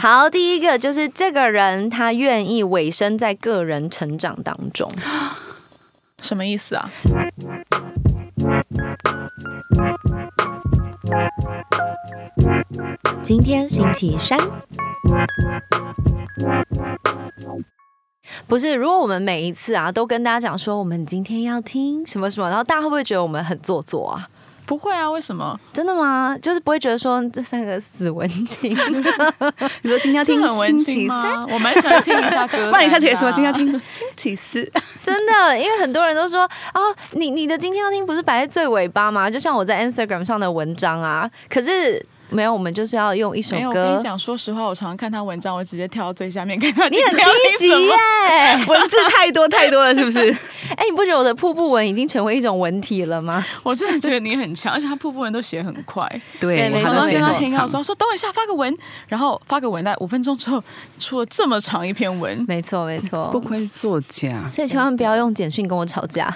好，第一个就是这个人他愿意委身在个人成长当中。什么意思啊？今天星期三，不是？如果我们每一次啊都跟大家讲说我们今天要听什么什么，然后大家会不会觉得我们很做作啊？不会啊，为什么？真的吗？就是不会觉得说这三个死文青，你说今天要听很文青吗，？我蛮喜欢听一下歌啊。不然你下次可以说今天要听星期四。真的，因为很多人都说哦，你你的今天要听不是摆在最尾巴吗？就像我在 Instagram 上的文章啊，可是没有，我们就是要用一首没有，我跟你。讲，说实话，我常常看他文章，我会直接跳到最下面看他。你很低级耶！文字太多太多了，是不是？哎、你不觉得我的瀑布文已经成为一种文体了吗？我真的觉得你很强，而且他瀑布文都写很快。对没常没错听到说说等我一下发个文，然后发个文，大概五分钟之后出了这么长一篇文。没错，没错。不愧是作家，所以千万不要用简讯跟我吵架，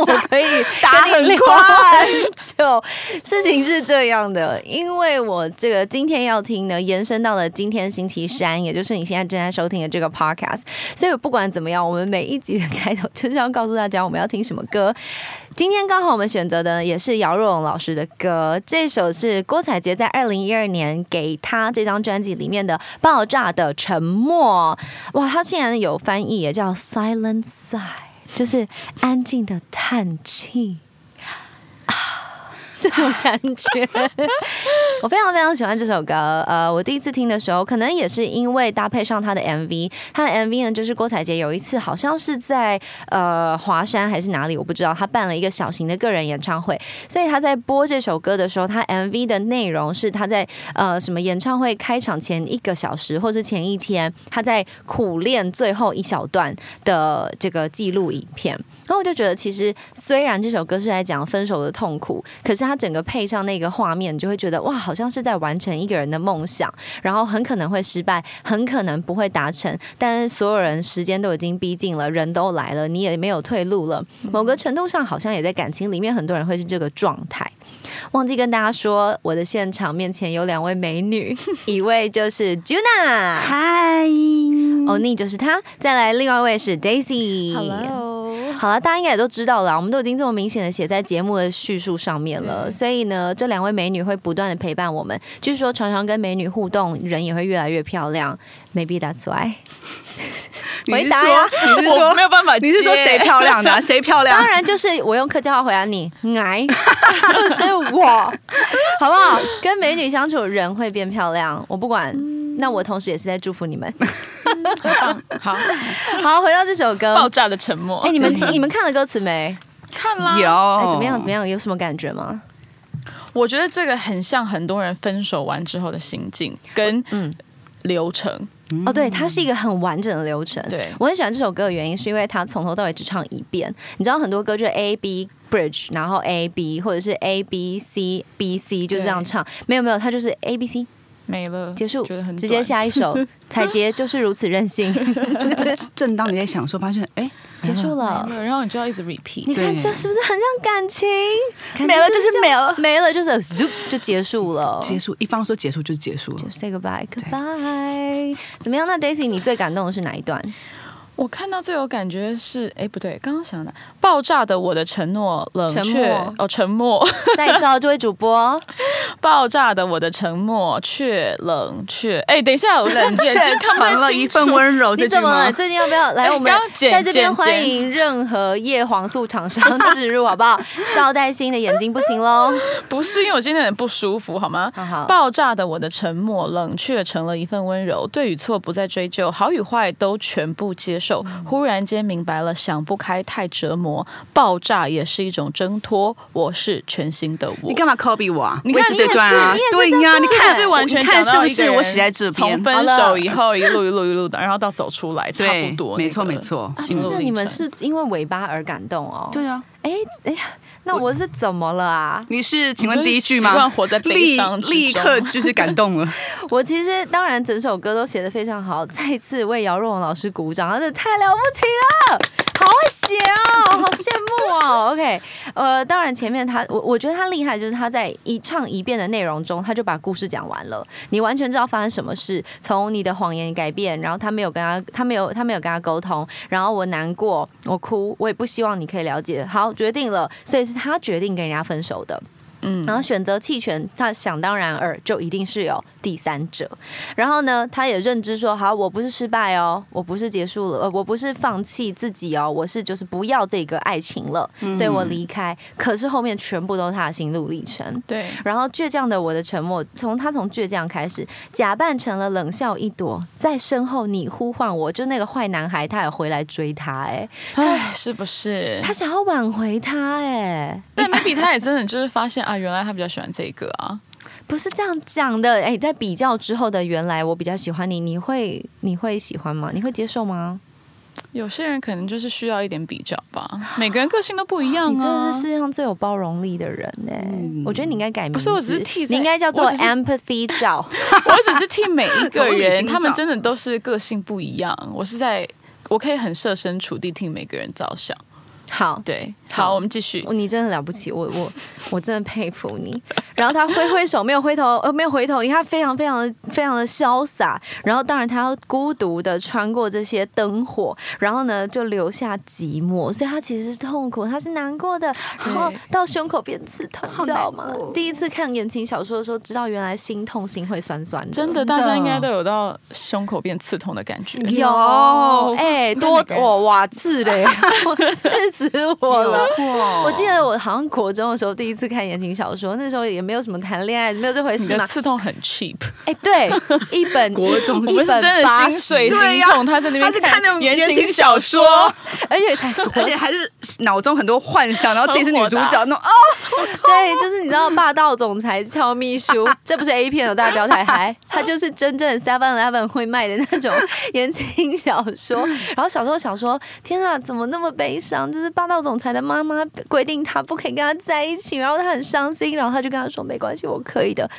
我可以打很快。就事情是这样的，因为我这个今天要听呢，延伸到了今天星期三，也就是你现在正在收听的这个 podcast。所以不管怎么样，我们每一集的开头就是要告诉大家我们要听什么歌。今天刚好我们选择的也是姚若龙老师的歌，这首是郭采洁在二零一二年给他这张专辑里面的《爆炸的沉默》。哇，他竟然有翻译也叫 “silent sigh”，就是安静的叹气。这种感觉，我非常非常喜欢这首歌。呃，我第一次听的时候，可能也是因为搭配上他的 MV。他的 MV 呢，就是郭采洁有一次好像是在呃华山还是哪里，我不知道，他办了一个小型的个人演唱会，所以他在播这首歌的时候，他 MV 的内容是他在呃什么演唱会开场前一个小时，或是前一天，他在苦练最后一小段的这个记录影片。然后我就觉得，其实虽然这首歌是在讲分手的痛苦，可是它整个配上那个画面，你就会觉得哇，好像是在完成一个人的梦想，然后很可能会失败，很可能不会达成，但是所有人时间都已经逼近了，人都来了，你也没有退路了。某个程度上，好像也在感情里面，很多人会是这个状态。忘记跟大家说，我的现场面前有两位美女，一位就是 Juna，嗨，欧尼就是她，再来另外一位是 Daisy。好了，大家应该也都知道了，我们都已经这么明显的写在节目的叙述上面了，所以呢，这两位美女会不断的陪伴我们。据说常常跟美女互动，人也会越来越漂亮。Maybe that's why。回答呀说你是我说没有办法，你是说谁漂亮的啊？谁漂亮当？然就是我用客家话回答你，矮就是我，好不好？跟美女相处，人会变漂亮。我不管，那我同时也是在祝福你们。好好，回到这首歌，爆炸的沉默。哎、你们听，你们看了歌词没？看了，有，哎、怎么样？怎么？样？有什么感觉吗？我觉得这个很像很多人分手完之后的心境跟嗯流程。哦，对，它是一个很完整的流程。对我很喜欢这首歌的原因，是因为它从头到尾只唱一遍。你知道很多歌就是 A B bridge，然后 A B 或者是 A B C B C 就这样唱，没有没有，它就是 A B C 没了，结束觉得很，直接下一首。彩杰就是如此任性，就是正当你在享受，发现哎，结束了。然后你就要一直 repeat。你看这是不是很像感情？没了就是没了没了就是就结束了。结束，一方说结束就是结束了就。say goodbye，goodbye。怎么样？那 Daisy，你最感动的是哪一段？我看到最有感觉是，哎，不对，刚刚想的爆炸的我的承诺，冷却哦，沉默，再一次哦，这位主播，爆炸的我的沉默却冷却。哎，等一下，我冷却 成了一份温柔，你怎么了？最近要不要来哎我们在这边欢迎任何叶黄素厂商置入，好不好？赵代新的眼睛不行喽。不是因为我今天很不舒服，好吗？好好，爆炸的我的沉默，冷却成了一份温柔。对与错不再追究，好与坏都全部接受。忽然间明白了，想不开太折磨，爆炸也是一种挣脱。我是全新的我。你干嘛 copy 我啊？你看是这段啊对呀，你看是完全看是不讲到一个人是我写在这边？从分手以后一路一路一路的，然后到走出来，差不多。没错没错那你们是因为尾巴而感动哦？对啊，哎哎呀，那我是怎么了啊？你是请问第一句习惯吗？活在悲立伤之中立刻就是感动了。我其实当然整首歌都写的非常好，再一次为姚若龙老师鼓掌，他真的太了不起了，好会写哦，好羡慕哦。OK，呃，当然前面他我我觉得他厉害，就是他在一唱一遍的内容中，他就把故事讲完了，你完全知道发生什么事，从你的谎言改变，然后他没有跟他他没有他没有跟他沟通，然后我难过，我哭，我也不希望你可以了解，好决定了，所以是他决定跟人家分手的。嗯，然后选择弃权，他想当然尔就一定是有第三者。然后呢，他也认知说，好，我不是失败哦，我不是结束了，呃，我不是放弃自己哦，我是就是不要这个爱情了，所以我离开。可是后面全部都是他的心路历程。对，然后倔强的我的沉默，从他从倔强开始，假扮成了冷笑一朵，在身后你呼唤我，就那个坏男孩，他也回来追他、哎，哎，是不是？他想要挽回他、哎，但 maybe 他也真的就是发现啊，原来他比较喜欢这个啊。不是这样讲的，哎，在比较之后的原来我比较喜欢你，你会你会喜欢吗？你会接受吗？有些人可能就是需要一点比较吧，每个人个性都不一样啊。你真的是世界上最有包容力的人呢、嗯我觉得你应该改名，不是我只是替你应该叫做 empathy 照。我只是替每一个 人，他们真的都是个性不一样。我是在，我可以很设身处地替每个人着想。好，对，好好，我们继续。你真的了不起，我我我真的佩服你。然后他挥挥手，没有回头，呃，没有回头，你看他非常非常的非常的潇洒。然后当然他要孤独的穿过这些灯火，然后呢就留下寂寞，所以他其实是痛苦，他是难过的，然后到胸口变刺痛，你知道吗？第一次看言情小说的时候，知道原来心痛心会酸酸的，真的，大家应该都有到胸口变刺痛的感觉。有，哎、多我哇刺嘞，我刺死我了。我记得我好像国中的时候第一次看言情小说，那时候也没有什么谈恋爱，没有这回你的事嘛。刺痛很 cheap，哎、对，一本 国中我们是真的心碎对呀心痛。他在那边他是看那种言言情情小小说说，而且才而且还是脑中很多幻想，然后自己是女主角那种哦，对，就是你知道霸道总裁俏秘书，这不是 A 片哦，大家不要太嗨，它就是真正 Seven Eleven 会卖的那种言情小说。然后小时候想说，天啊，怎么那么悲伤？就是霸道总裁的妈妈规定他不可以跟他在一起，然后他很伤心，然后他就跟他说没关系，我可以的。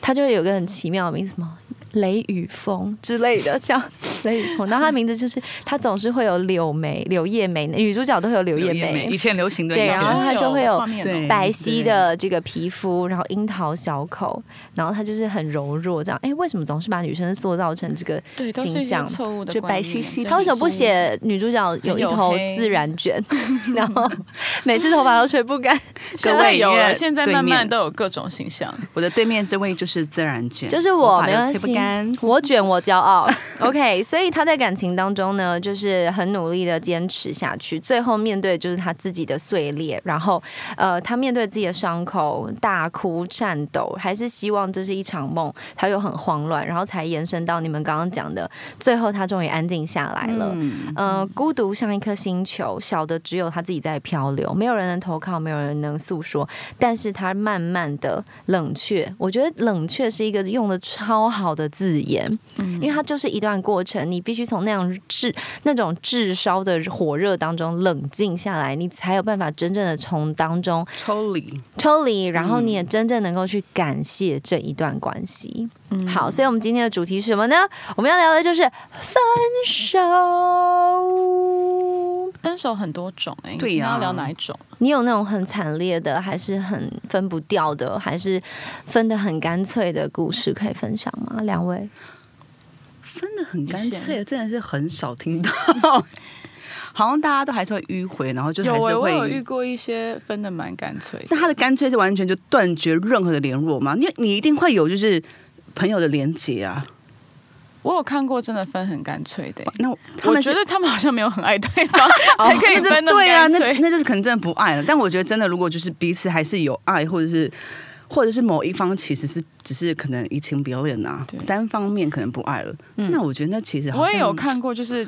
他就会有个很奇妙的名字，什么雷雨风之类的，叫 雷雨风。然后他名字就是他总是会有柳眉、柳叶眉，女主角都会有柳叶眉以。前流行的，对然后他就会有白皙的这个皮肤，然后樱桃小口，然后他就是很柔弱这样。哎，为什么总是把女生塑造成这个对，都是一些形象？错误的就白皙皙他为什么不写女主角有一头自然卷，然后每次头发都吹不干？各位有了，现在慢慢都有各种形象。我的对面这位就是自然卷，就是我，没关系干，我卷我骄傲。OK，所以他在感情当中呢，就是很努力的坚持下去，最后面对就是他自己的碎裂，然后呃，他面对自己的伤口大哭颤抖，还是希望这是一场梦，他又很慌乱，然后才延伸到你们刚刚讲的，最后他终于安静下来了。嗯，呃，孤独像一颗星球，小的只有他自己在漂流，没有人能投靠，没有人能诉说。但是他慢慢的冷却，我觉得冷却是一个用的超好的字眼，因为它就是一段过程，你必须从那样炙那种炙烧的火热当中冷静下来，你才有办法真正的从当中抽离，抽离，然后你也真正能够去感谢这一段关系。好，所以我们今天的主题是什么呢？我们要聊的就是分手。分手很多种哎、欸，对呀你要聊哪一种？你有那种很惨烈的，还是很分不掉的，还是分的很干脆的故事可以分享吗？两位，分的很干脆，真的是很少听到。好像大家都还是会迂回，然后就是我有遇会。过一些分的蛮干脆的。但他的干脆是完全就断绝任何的联络嘛？因为你一定会有就是朋友的连结啊。我有看过真的分很干脆的、欸，那我他我们觉得他们好像没有很爱对方，才可以那分的对啊，那。那就是可能真的不爱了。但我觉得真的，如果就是彼此还是有爱，或者是或者是某一方其实是只是可能移情别恋啊对，单方面可能不爱了，那我觉得那其实我也有看过，就是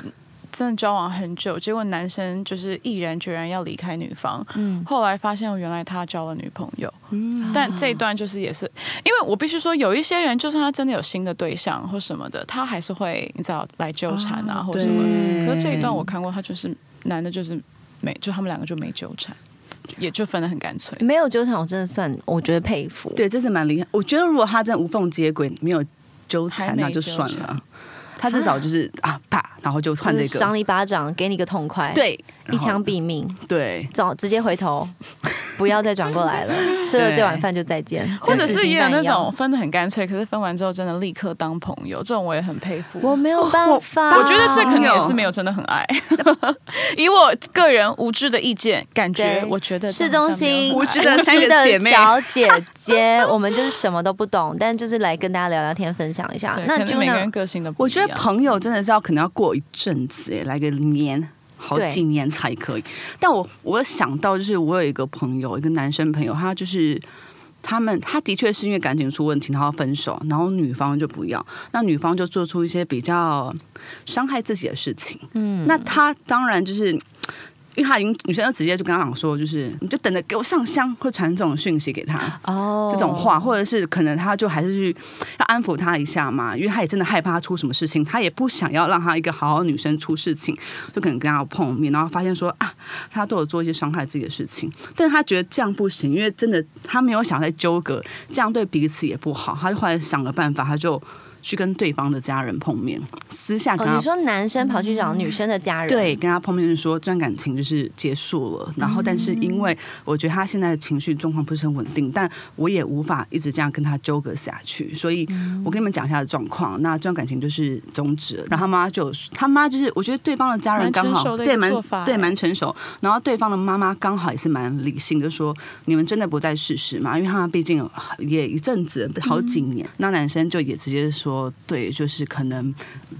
真的交往很久，结果男生就是毅然决然要离开女方，嗯，后来发现原来他交了女朋友，但这一段就是也是，因为我必须说，有一些人就算他真的有新的对象或什么的，他还是会你知道来纠缠啊、哦或什么。可是这一段我看过，他就是男的就是没，就他们两个就没纠缠。也就分得很干脆。没有纠缠，我真的算我觉得佩服。对，这是蛮厉害。我觉得如果他真的无缝接轨，没有纠缠，那就算了。他至少就是啊啪，然后就换这个，就是赏你一巴掌，给你个痛快，，对，一枪毙。命，对，走，直接回头，不要再转过来了，吃了这碗饭就再见，或者是也有那种分的很干脆，可是分完之后真的立刻当朋友，这种我也很佩服。我没有办法，我觉得这可能也是没有真的很爱。以我个人无知的意见，感觉我觉得市中心无知的小姐姐，我们就是什么都不懂，但就是来跟大家聊聊天，分享一下。那可能每个人个性都不我。觉得朋友真的是要可能要过一阵子，哎，来个年。好几年才可以，但我我想到就是我有一个朋友，一个男生朋友，他就是他们，他的确是因为感情出问题，然后分手，然后女方就不要，那女方就做出一些比较伤害自己的事情，嗯，那他当然就是。因为他已经女生就直接就跟他讲说，就是你就等着给我上香，会传这种讯息给他，哦。这种话，或者是可能他就还是去要安抚他一下嘛，因为他也真的害怕他出什么事情，他也不想要让他一个好好女生出事情，就可能跟他碰面，然后发现说啊，他都有做一些伤害自己的事情，但是他觉得这样不行，因为真的他没有想再纠葛，这样对彼此也不好，他就后来想了办法，他就去跟对方的家人碰面，私下跟哦，他你说男生跑去找女生的家人，对，跟他碰面就说这段感情就是结束了，然后但是因为我觉得他现在的情绪状况不是很稳定，但我也无法一直这样跟他纠葛下去，所以我跟你们讲一下的状况，那这段感情就是终止了。然后他妈就他妈就是我觉得对方的家人刚好对蛮对蛮成熟，然后对方的妈妈刚好也是蛮理性，就说你们真的不再试试嘛，因为他们毕竟有也一阵子好几年，那男生就也直接说对，就是可能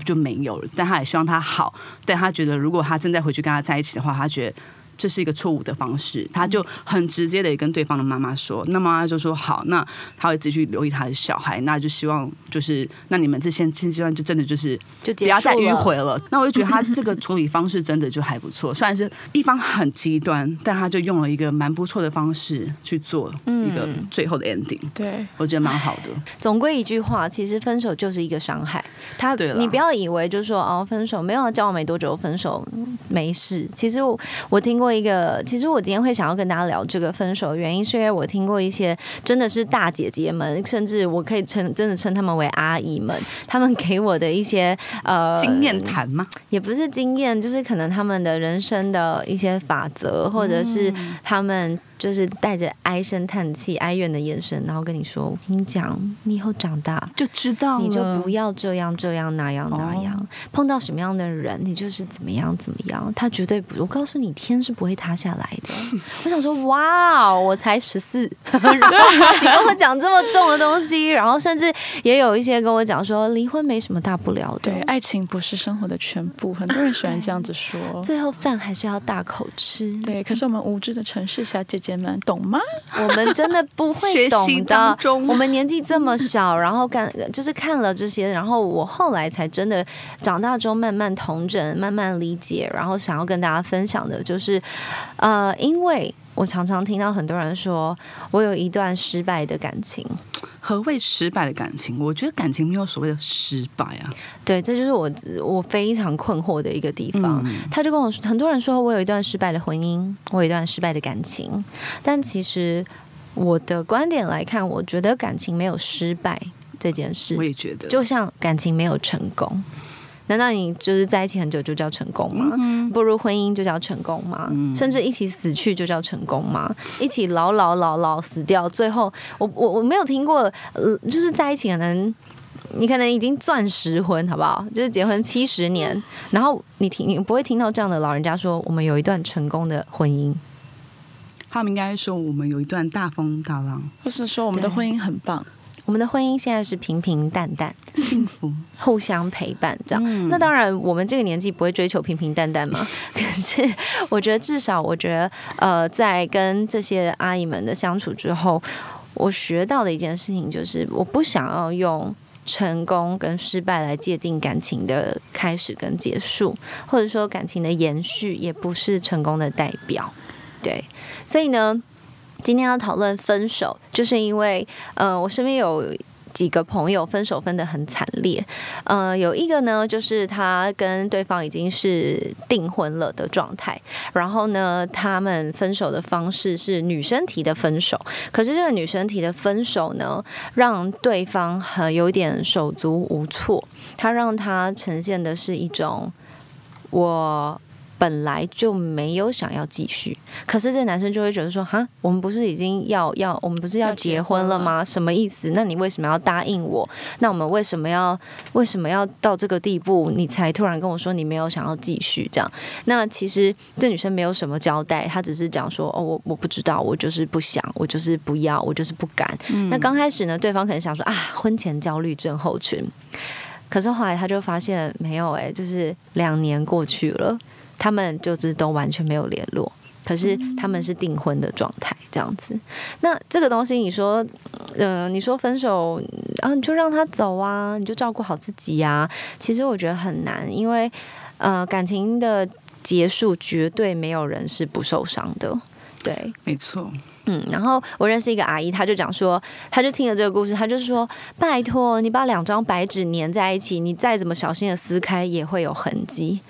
就没有了，但他也希望他好，但他觉得如果他真的回去跟他在一起的话，他觉得。这是一个错误的方式，他就很直接的跟对方的妈妈说，那妈妈就说好，那他会继续留意他的小孩，那就希望就是那你们这现现阶段就真的就是就不要再迂回了。那我就觉得他这个处理方式真的就还不错，虽然是一方很极端，但他就用了一个蛮不错的方式去做一个最后的 ending，、对，我觉得蛮好的。总归一句话，其实分手就是一个伤害。他对你不要以为就是说哦，分手没有交往没多久分手嗯没事。其实我我听过一个，其实我今天会想要跟大家聊这个分手原因，是因为我听过一些真的是大姐姐们，甚至我可以称真的称他们为阿姨们，他们给我的一些呃经验谈吗？也不是经验，就是可能他们的人生的一些法则，或者是他们就是带着唉声叹气、哀怨的眼神，然后跟你说：“我跟你讲，你以后长大。”就知道你就不要这样这样那样那样，碰到什么样的人，你就是怎么样怎么样。他绝对不，我告诉你，天是不会塌下来的。我想说，哇，我才十四，你跟我讲这么重的东西，然后甚至也有一些跟我讲说，离婚没什么大不了的。对，爱情不是生活的全部，很多人喜欢这样子说。最后饭还是要大口吃。对，可是我们无知的城市小姐姐们懂吗？我们真的不会懂的。我们年纪这么小，然后看就是看了这些，然后我后来才真的长大之后慢慢同整、慢慢理解，然后想要跟大家分享的就是，呃，因为我常常听到很多人说我有一段失败的感情，何谓失败的感情？我觉得感情没有所谓的失败啊。对，这就是我我非常困惑的一个地方。他就跟我说，很多人说我有一段失败的婚姻，我有一段失败的感情，但其实我的观点来看，我觉得感情没有失败这件事我，也觉得，就像感情没有成功。难道你就是在一起很久就叫成功吗？步入婚姻就叫成功吗？甚至一起死去就叫成功吗？一起老老老老死掉，最后我我我没有听过，呃，就是在一起可能你可能已经钻石婚，好不好？就是结婚七十年，然后你听你不会听到这样的老人家说，我们有一段成功的婚姻。他们应该说我们有一段大风大浪，或是说我们的婚姻很棒？我们的婚姻现在是平平淡淡，幸福。互相陪伴这样。那当然，我们这个年纪不会追求平平淡淡嘛。可是，我觉得至少，我觉得呃，在跟这些阿姨们的相处之后，我学到的一件事情就是，我不想要用。成功跟失败来界定感情的开始跟结束，或者说感情的延续，也不是成功的代表。对，所以呢，今天要讨论分手，就是因为呃，我身边有几个朋友分手分得很惨烈，呃，有一个呢，就是他跟对方已经是订婚了的状态，然后呢，他们分手的方式是女生提的分手，可是这个女生提的分手呢，让对方很有点手足无措，他让他呈现的是一种我。本来就没有想要继续，可是这个男生就会觉得说：“哈，我们不是已经要要，我们不是要结婚了吗？什么意思？那你为什么要答应我？那我们为什么要为什么要到这个地步，你才突然跟我说你没有想要继续？这样？那其实这女生没有什么交代，她只是讲说：哦，我我不知道，我就是不想，我就是不要，我就是不敢。那刚开始呢，对方可能想说：啊，婚前焦虑症候群。可是后来他就发现没有，哎，就是两年过去了。”他们就是都完全没有联络，可是他们是订婚的状态，这样子。那这个东西，你说，嗯，你说分手啊，你就让他走啊，你就照顾好自己呀。其实我觉得很难，因为呃，感情的结束绝对没有人是不受伤的。对，没错。嗯，然后我认识一个阿姨，她就讲说，她就听了这个故事，她就说：“拜托，你把两张白纸粘在一起，你再怎么小心的撕开，也会有痕迹。”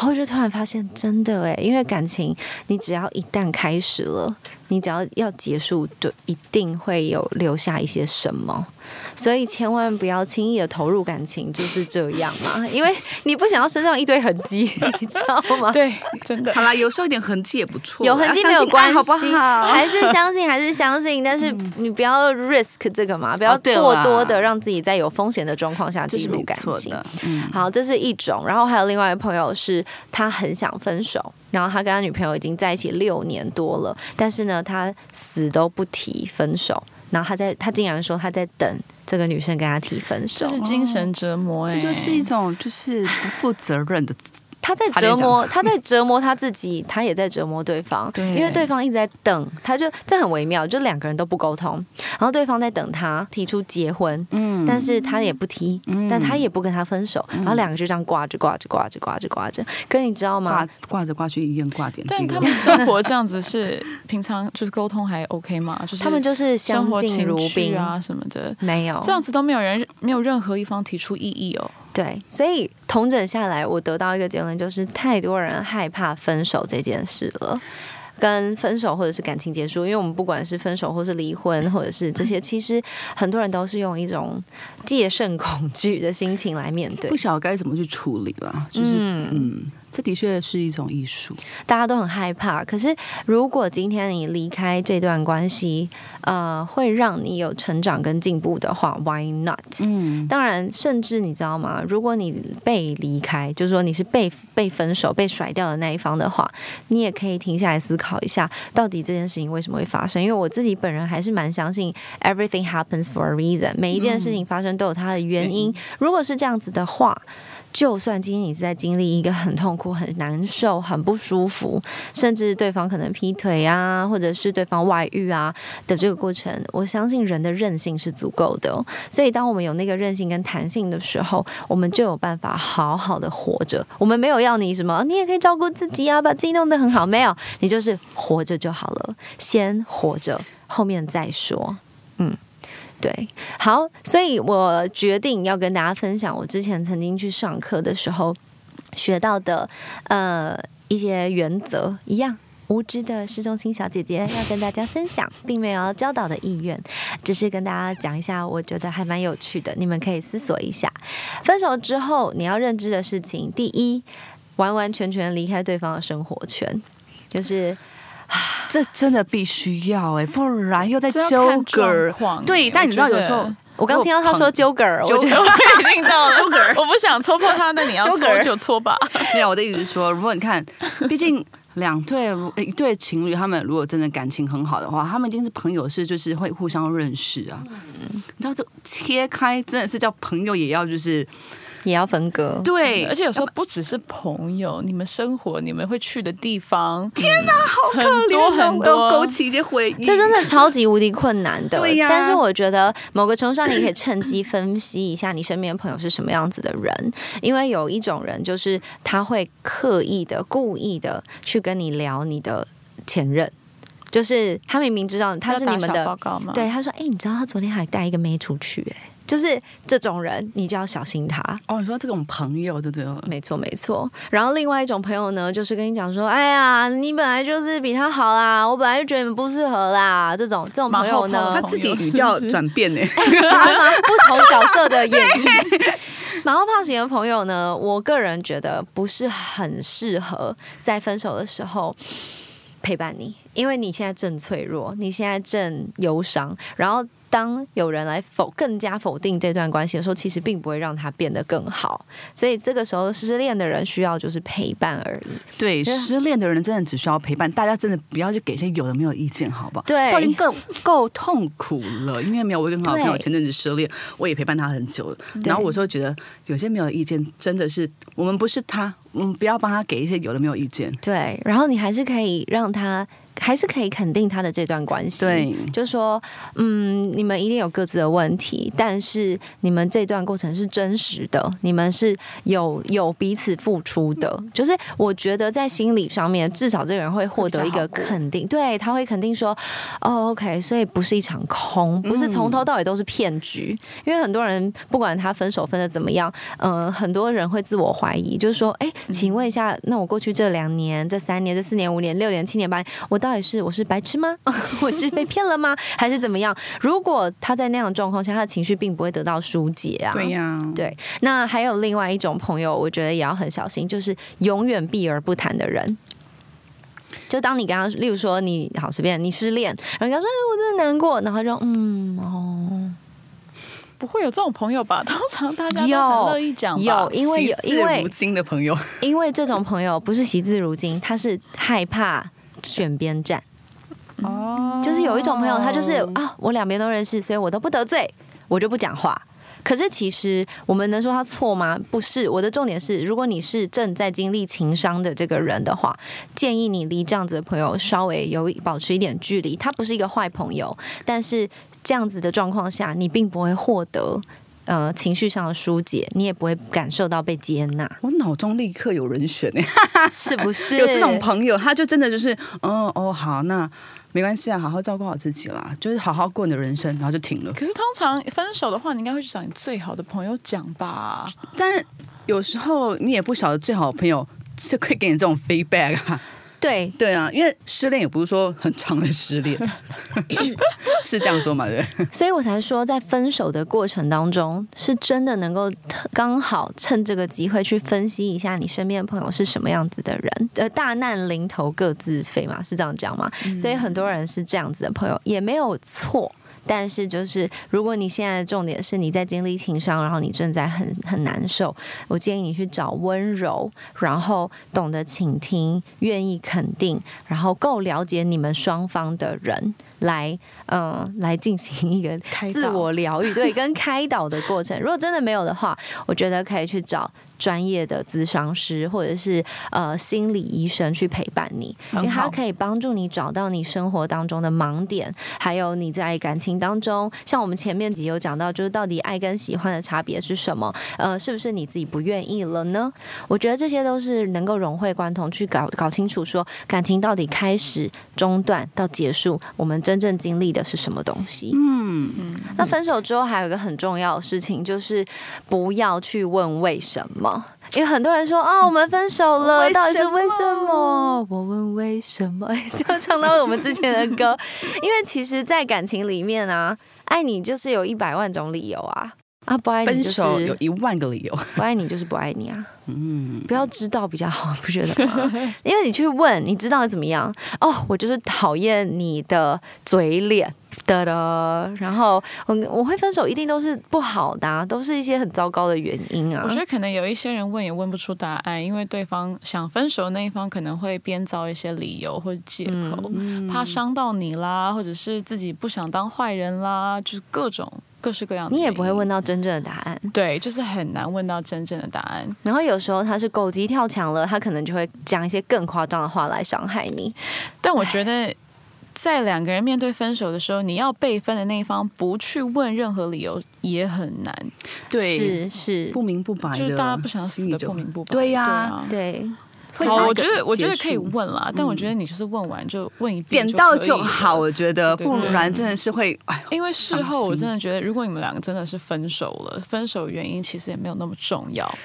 然后就突然发现，真的诶，因为感情，你只要一旦开始了，你只要要结束，就一定会有留下一些什么。所以千万不要轻易的投入感情，就是这样嘛，因为你不想要身上一堆痕迹，你知道吗？对，真的。好啦，有时候一点痕迹也不错，有痕迹没有关系，好不好？还是相信，还是相信，但是你不要 risk 这个嘛，不要过多的让自己在有风险的状况下进入感情。嗯，好，这是一种。然后还有另外一个朋友是，他很想分手，然后他跟他女朋友已经在一起六年多了，但是呢，他死都不提分手。然后他在，他竟然说他在等这个女生跟他提分手，这是精神折磨，这就是一种就是不负责任的。他在折磨，他在折磨他自己，他也在折磨对方，因为对方一直在等，他就这很微妙，就两个人都不沟通，然后对方在等他提出结婚，嗯，但是他也不提，但他也不跟他分手，然后两个就这样挂着挂着挂着挂着挂着，可你知道吗？挂着挂去医院挂点，但他们生活这样子是平常就是沟通还 OK 吗？就是他们就是相敬如宾。啊什么的，没有。这样子都没有人没有任何一方提出异议哦。对，所以同整下来，我得到一个结论，就是太多人害怕分手这件事了。跟分手或者是感情结束，因为我们不管是分手或是离婚，或者是这些，其实很多人都是用一种戒慎恐惧的心情来面对，不晓得该怎么去处理了。就是嗯。这的确是一种艺术，大家都很害怕。可是，如果今天你离开这段关系，呃，会让你有成长跟进步的话，Why not？嗯，当然，甚至你知道吗？如果你被离开，就是说你是被被分手、被甩掉的那一方的话，你也可以停下来思考一下，到底这件事情为什么会发生？因为我自己本人还是蛮相信，everything happens for a reason，每一件事情发生都有它的原因。如果是这样子的话。就算今天你是在经历一个很痛苦、很难受、很不舒服，甚至对方可能劈腿啊，或者是对方外遇啊的这个过程，我相信人的韧性是足够的。所以，当我们有那个韧性跟弹性的时候，我们就有办法好好的活着。我们没有要你什么，你也可以照顾自己啊，把自己弄得很好。没有，你就是活着就好了，先活着，后面再说。嗯。对，好，所以我决定要跟大家分享我之前曾经去上课的时候学到的呃一些原则，一样无知的市中心小姐姐要跟大家分享，并没有教导的意愿，只是跟大家讲一下，我觉得还蛮有趣的，你们可以思索一下。分手之后你要认知的事情，第一，完完全全离开对方的生活圈，就是。这真的必须要哎，不然又在纠葛。对，但你知道有时候，我刚听到他说纠葛，我就已经 到纠葛。我不想戳破他，那你要戳就戳吧。没有，我的意思是说，如果你看，毕竟两对一对情侣，他们如果真的感情很好的话，他们一定是朋友，是就是会互相认识啊。你知道，这切开真的是叫朋友，也要就是。也要分割，对，而且有时候不只是朋友，你们生活、你们会去的地方，天哪，好可怜，很多勾起一些回忆，这真的超级无敌困难的。对呀，但是我觉得某个程度上，你可以趁机分析一下你身边朋友是什么样子的人，因为有一种人就是他会刻意的、故意的去跟你聊你的前任，就是他明明知道他是你们的报告吗？对，他说：“哎，你知道他昨天还带一个妹出去？”哎。就是这种人，你就要小心他。哦，你说这种朋友对不对了？没错，没错。然后另外一种朋友呢，就是跟你讲说，哎呀，你本来就是比他好啦，我本来就觉得你们不适合啦。这种这种朋友呢，他自己语调转变呢，喜欢吗？不同角色的演绎。马后炮型的朋友呢，我个人觉得不是很适合在分手的时候陪伴你，因为你现在正脆弱，你现在正忧伤，然后。当有人来否更加否定这段关系的时候，其实并不会让他变得更好。所以这个时候失恋的人需要就是陪伴而已。对，失恋的人真的只需要陪伴。大家真的不要去给些有的没有意见，好不好？对，都已经够够痛苦了。因为没有我一个好朋友前阵子失恋，我也陪伴他很久了。然后我说觉得有些没有意见，真的是我们不是他，我们不要帮他给一些有的没有意见。对，然后你还是可以让他。还是可以肯定他的这段关系，对，就是说，嗯，你们一定有各自的问题，但是你们这段过程是真实的，你们是有有彼此付出的，就是我觉得在心理上面，至少这个人会获得一个肯定，对他会肯定说，哦，OK，所以不是一场空，不是从头到尾都是骗局，因为很多人不管他分手分的怎么样，嗯，很多人会自我怀疑，就是说，哎，请问一下，那我过去这两年、这三年、这四年、五年、六年、七年、八年，我到到底是我是白痴吗？我是被骗了吗？还是怎么样？如果他在那样的状况下，他的情绪并不会得到疏解啊。对呀，对。那还有另外一种朋友，我觉得也要很小心，就是永远避而不谈的人。就当你刚刚，例如说你好随便你失恋，然后你说哎我真的难过，然后就嗯哦，不会有这种朋友吧？通常大家都很乐意讲，有因为有因为如今的朋友，因为这种朋友不是惜字如金，他是害怕。选边站，哦，就是有一种朋友，他就是啊，我两边都认识，所以我都不得罪，我就不讲话。可是其实我们能说他错吗？不是，我的重点是，如果你是正在经历情伤的这个人的话，建议你离这样子的朋友稍微有保持一点距离。他不是一个坏朋友，但是这样子的状况下，你并不会获得。呃，情绪上的疏解，你也不会感受到被接纳。我脑中立刻有人选哎，是不是？有这种朋友，他就真的就是，哦哦，好，那没关系啊，好好照顾好自己啦，就是好好过你的人生，然后就停了。可是通常分手的话，你应该会去找你最好的朋友讲吧？但有时候你也不晓得最好的朋友是会给你这种 feedback 啊。对对啊，因为失恋也不是说很长的失恋，是这样说嘛？对，所以我才说，在分手的过程当中，是真的能够刚好趁这个机会去分析一下你身边的朋友是什么样子的人。呃，大难临头各自飞嘛，是这样讲吗？所以很多人是这样子的朋友，也没有错。但是，就是如果你现在的重点是你在经历情伤，然后你正在很很难受，我建议你去找温柔，然后懂得倾听、愿意肯定，然后够了解你们双方的人。来，嗯，来进行一个自我疗愈，对，跟开导的过程。如果真的没有的话，我觉得可以去找专业的咨商师或者是呃心理医生去陪伴你，因为他可以帮助你找到你生活当中的盲点，还有你在感情当中，像我们前面集有讲到，就是到底爱跟喜欢的差别是什么？呃，是不是你自己不愿意了呢？我觉得这些都是能够融会贯通去搞搞清楚，说感情到底开始、中断到结束，我们。真正经历的是什么东西？嗯嗯。那分手之后还有一个很重要的事情，就是不要去问为什么，因为很多人说啊，我们分手了，到底是为什么？我问为什么，就唱到我们之前的歌。因为其实，在感情里面啊，爱你就是有一百万种理由啊。啊，不爱你就是有一万个理由，不爱你就是不爱你啊。嗯，不要知道比较好，不觉得吗？因为你去问，你知道怎么样？哦，我就是讨厌你的嘴脸的了。然后我我会分手，一定都是不好的，都是一些很糟糕的原因啊。我觉得可能有一些人问也问不出答案，因为对方想分手的那一方可能会编造一些理由或者借口，怕伤到你啦，或者是自己不想当坏人啦，就是各种。各式各样，你也不会问到真正的答案。对，就是很难问到真正的答案。然后有时候他是狗急跳墙了，他可能就会讲一些更夸张的话来伤害你。但我觉得，在两个人面对分手的时候，你要被分的那一方不去问任何理由也很难。对，是是不明不白，就是大家不想死的不明不白。对呀，对。好，我觉得我觉得可以问啦，但我觉得你就是问完就问一遍点到就好，我觉得不然真的是会哎。因为事后我真的觉得，如果你们两个真的是分手了，分手原因其实也没有那么重要。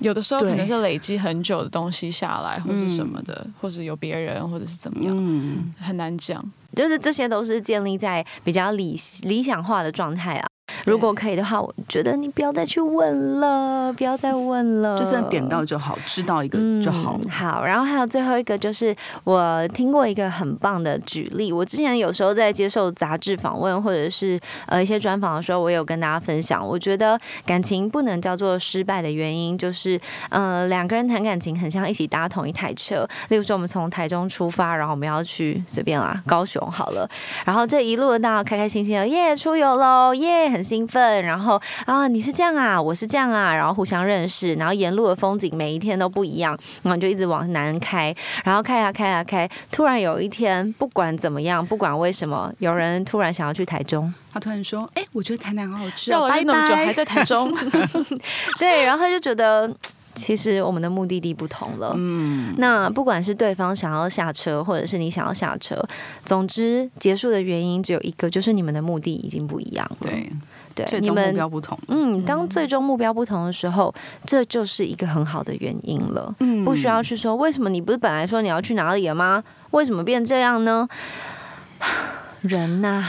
有的时候可能是累积很久的东西下来，或是什么的，或者有别人，或者是怎么样，嗯，很难讲。就是这些都是建立在比较理理想化的状态啊。如果可以的话，我觉得你不要再去问了，不要再问了，就算点到就好，知道一个就好。了嗯。好，然后还有最后一个就是我听过一个很棒的举例，我之前有时候在接受杂志访问或者是呃一些专访的时候，我有跟大家分享，我觉得感情不能叫做失败的原因，就是呃两个人谈感情很像一起搭同一台车，例如说我们从台中出发，然后我们要去随便啦高雄好了，然后这一路的大家开开心心的耶出游喽耶很兴奋，然后啊你是这样啊我是这样啊，然后互相认识，然后沿路的风景每一天都不一样，然后你就一直往南开，然后开啊开啊开，突然有一天不管怎么样，不管为什么，有人突然想要去台中，他突然说：“哎，我觉得台南好好吃哦，绕了拜那么久还。在台中 对，然后他就觉得。其实我们的目的地不同了，嗯，那不管是对方想要下车，或者是你想要下车，总之结束的原因只有一个，就是你们的目的已经不一样了。对，对，最终目标不同。嗯，当最终目标不同的时候，这就是一个很好的原因了。嗯不需要去说为什么你不是本来说你要去哪里了吗？为什么变这样呢？人呐、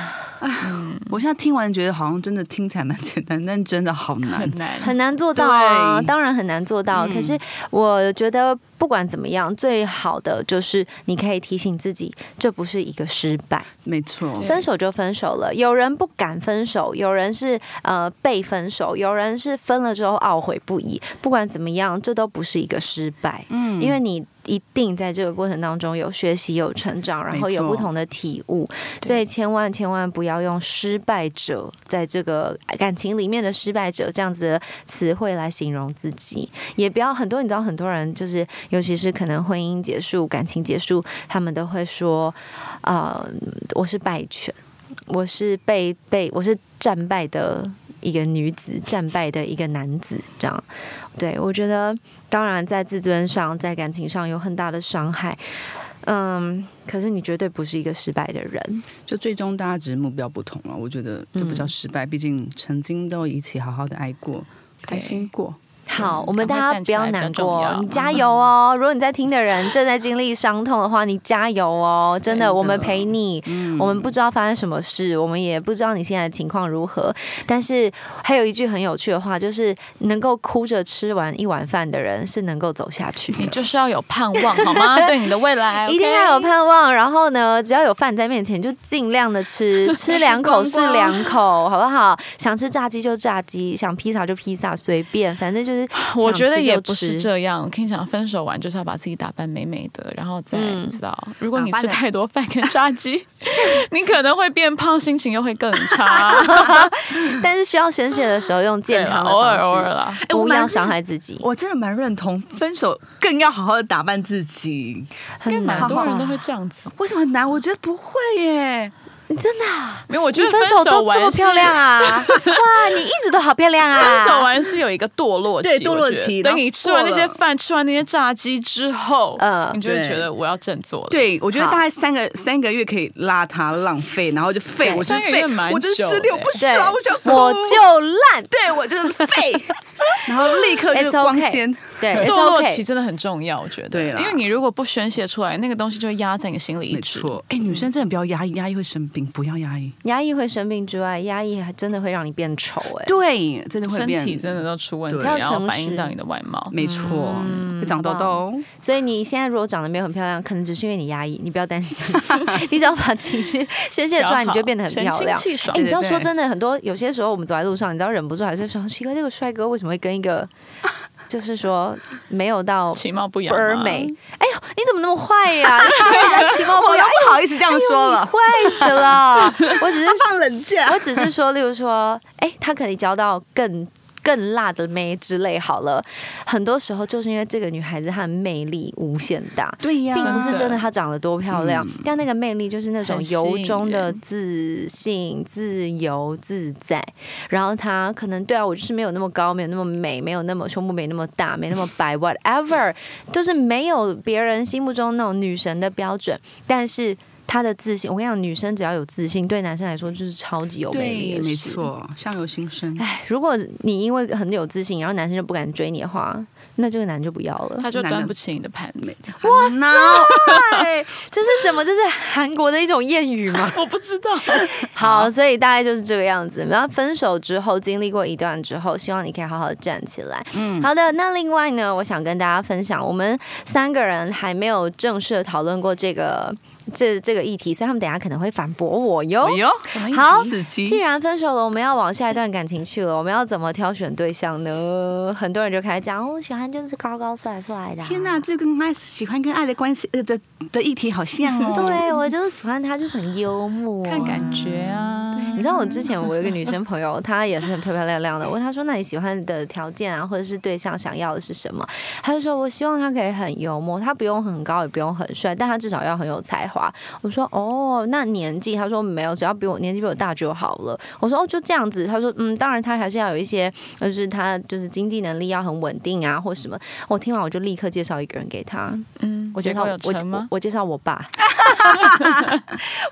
我现在听完觉得好像真的听起来蛮简单，但真的好难很。难。很难做到啊，当然很难做到。嗯可是我觉得不管怎么样，最好的就是你可以提醒自己，这不是一个失败。没错，分手就分手了，有人不敢分手，有人是呃被分手，有人是分了之后懊悔不已。不管怎么样，这都不是一个失败，嗯。因为你一定在这个过程当中有学习、有成长，然后有不同的体悟，所以千万千万不要用失败者在这个感情里面的失败者这样子的词汇来形容自己，也不要很多你知道很多人就是，尤其是可能婚姻结束、感情结束，他们都会说，呃，我是败犬，我是被被我是战败的一个女子，战败的一个男子，这样。对我觉得，当然在自尊上，在感情上有很大的伤害。嗯，可是你绝对不是一个失败的人。就最终大家只是目标不同了。我觉得这不叫失败，毕竟曾经都一起好好的爱过，开心过。好，我们大家不要难过你加油哦！如果你在听的人正在经历伤痛的话，你加油哦！真的，我们陪你。我们不知道发生什么事，我们也不知道你现在的情况如何。但是还有一句很有趣的话，就是能够哭着吃完一碗饭的人是能够走下去。你就是要有盼望，好吗？对你的未来，一定要有盼望，然后呢，只要有饭在面前，就尽量的吃，吃两口是两口，好不好？想吃炸鸡就炸鸡，想披萨就披萨，随便，反正就是 我觉得也不是吃这样。我跟你讲，分手完就是要把自己打扮美美的，然后再、嗯你知道，如果你吃太多饭跟炸鸡，你可能会变胖，心情又会更差。但是需要宣泄的时候用健康的偶尔，偶尔啦。不要伤害自己，我真的蛮认同，分手更要好好的打扮自己。很多人都会这样子。为什么很难？我觉得不会耶。你真的啊、没有，我觉得你分手都完这么漂亮啊！哇，你一直都好漂亮啊！分手完是有一个堕落期，对堕落期等你吃完那些饭，吃完那些炸鸡之后，嗯你就会觉得我要振作了。对，我觉得大概三个三个月可以邋遢浪费，然后就废，我就是废我就失恋，我不爽，我就哭。我就烂，对我就是废，然后立刻就光 okay 鲜。对堕落期真的很重要，我觉得，对啦因为你如果不宣泄出来，那个东西就会压在你心里一没。错，哎，女生真的不要压抑，压抑会生病，不要压抑。压抑会生病之外，压抑还真的会让你变丑哎、对，真的会身变，体真的都出问题，对然后反映到你的外貌。没错，嗯会长痘痘。所以你现在如果长得没有很漂亮，可能只是因为你压抑，你不要担心，你只要把情绪宣泄出来，你就变得很漂亮。哎、。你知道说真的，很多有些时候我们走在路上，你知道忍不住还是说奇怪，这个帅哥为什么会跟一个，就是说没有到其貌不扬倍儿美？哎呦，你怎么那么坏呀、你说人家其貌不扬，不好意思这样说了，坏死了！我只是 放冷箭我。只是说，例如说，哎、他可以交到更。更辣的妹之类好了。很多时候就是因为这个女孩子她的魅力无限大。对呀，并不是真的她长得多漂亮，但那个魅力就是那种由衷的自信、自由自在。然后她可能对啊，我就是没有那么高，没有那么美，没有那么胸部没那么大，没那么白，whatever，就是没有别人心目中那种女神的标准，但是。她的自信，我跟你讲，女生只要有自信，对男生来说就是超级有魅力的，没。错，相由心生。哎，如果你因为很有自信，然后男生就不敢追你的话，那这个男就不要了。他就端不起你的盘子。哇塞，对，这是什么？这是韩国的一种谚语吗？我不知道，好，所以大概就是这个样子。然后分手之后，经历过一段之后，希望你可以好好的站起来。嗯，好的。那另外呢，我想跟大家分享，我们三个人还没有正式的讨论过这个这这个议题，所以他们等一下可能会反驳我哟。好既然分手了，我们要往下一段感情去了，我们要怎么挑选对象呢？很多人就开始讲，哦我喜欢就是高高帅帅的啊、天哪，这跟爱喜欢跟爱的关系呃的的议题好像哦。对，我就是喜欢他，就是很幽默，看感觉啊。你知道我之前我有一个女生朋友，她也是很漂漂亮亮的。我问她说：“那你喜欢的条件啊，或者是对象想要的是什么？”她就说：“我希望他可以很幽默，他不用很高，也不用很帅，但他至少要很有才华。”我说：“哦，那年纪？”他说：“没有，只要比我年纪比我大就好了。”我说：“哦，就这样子。”他说：“嗯，当然他还是要有一些，就是他就是经济能力要很稳定啊，或什么。”我听完我就立刻介绍一个人给他。嗯，我介绍结果有我介绍我爸。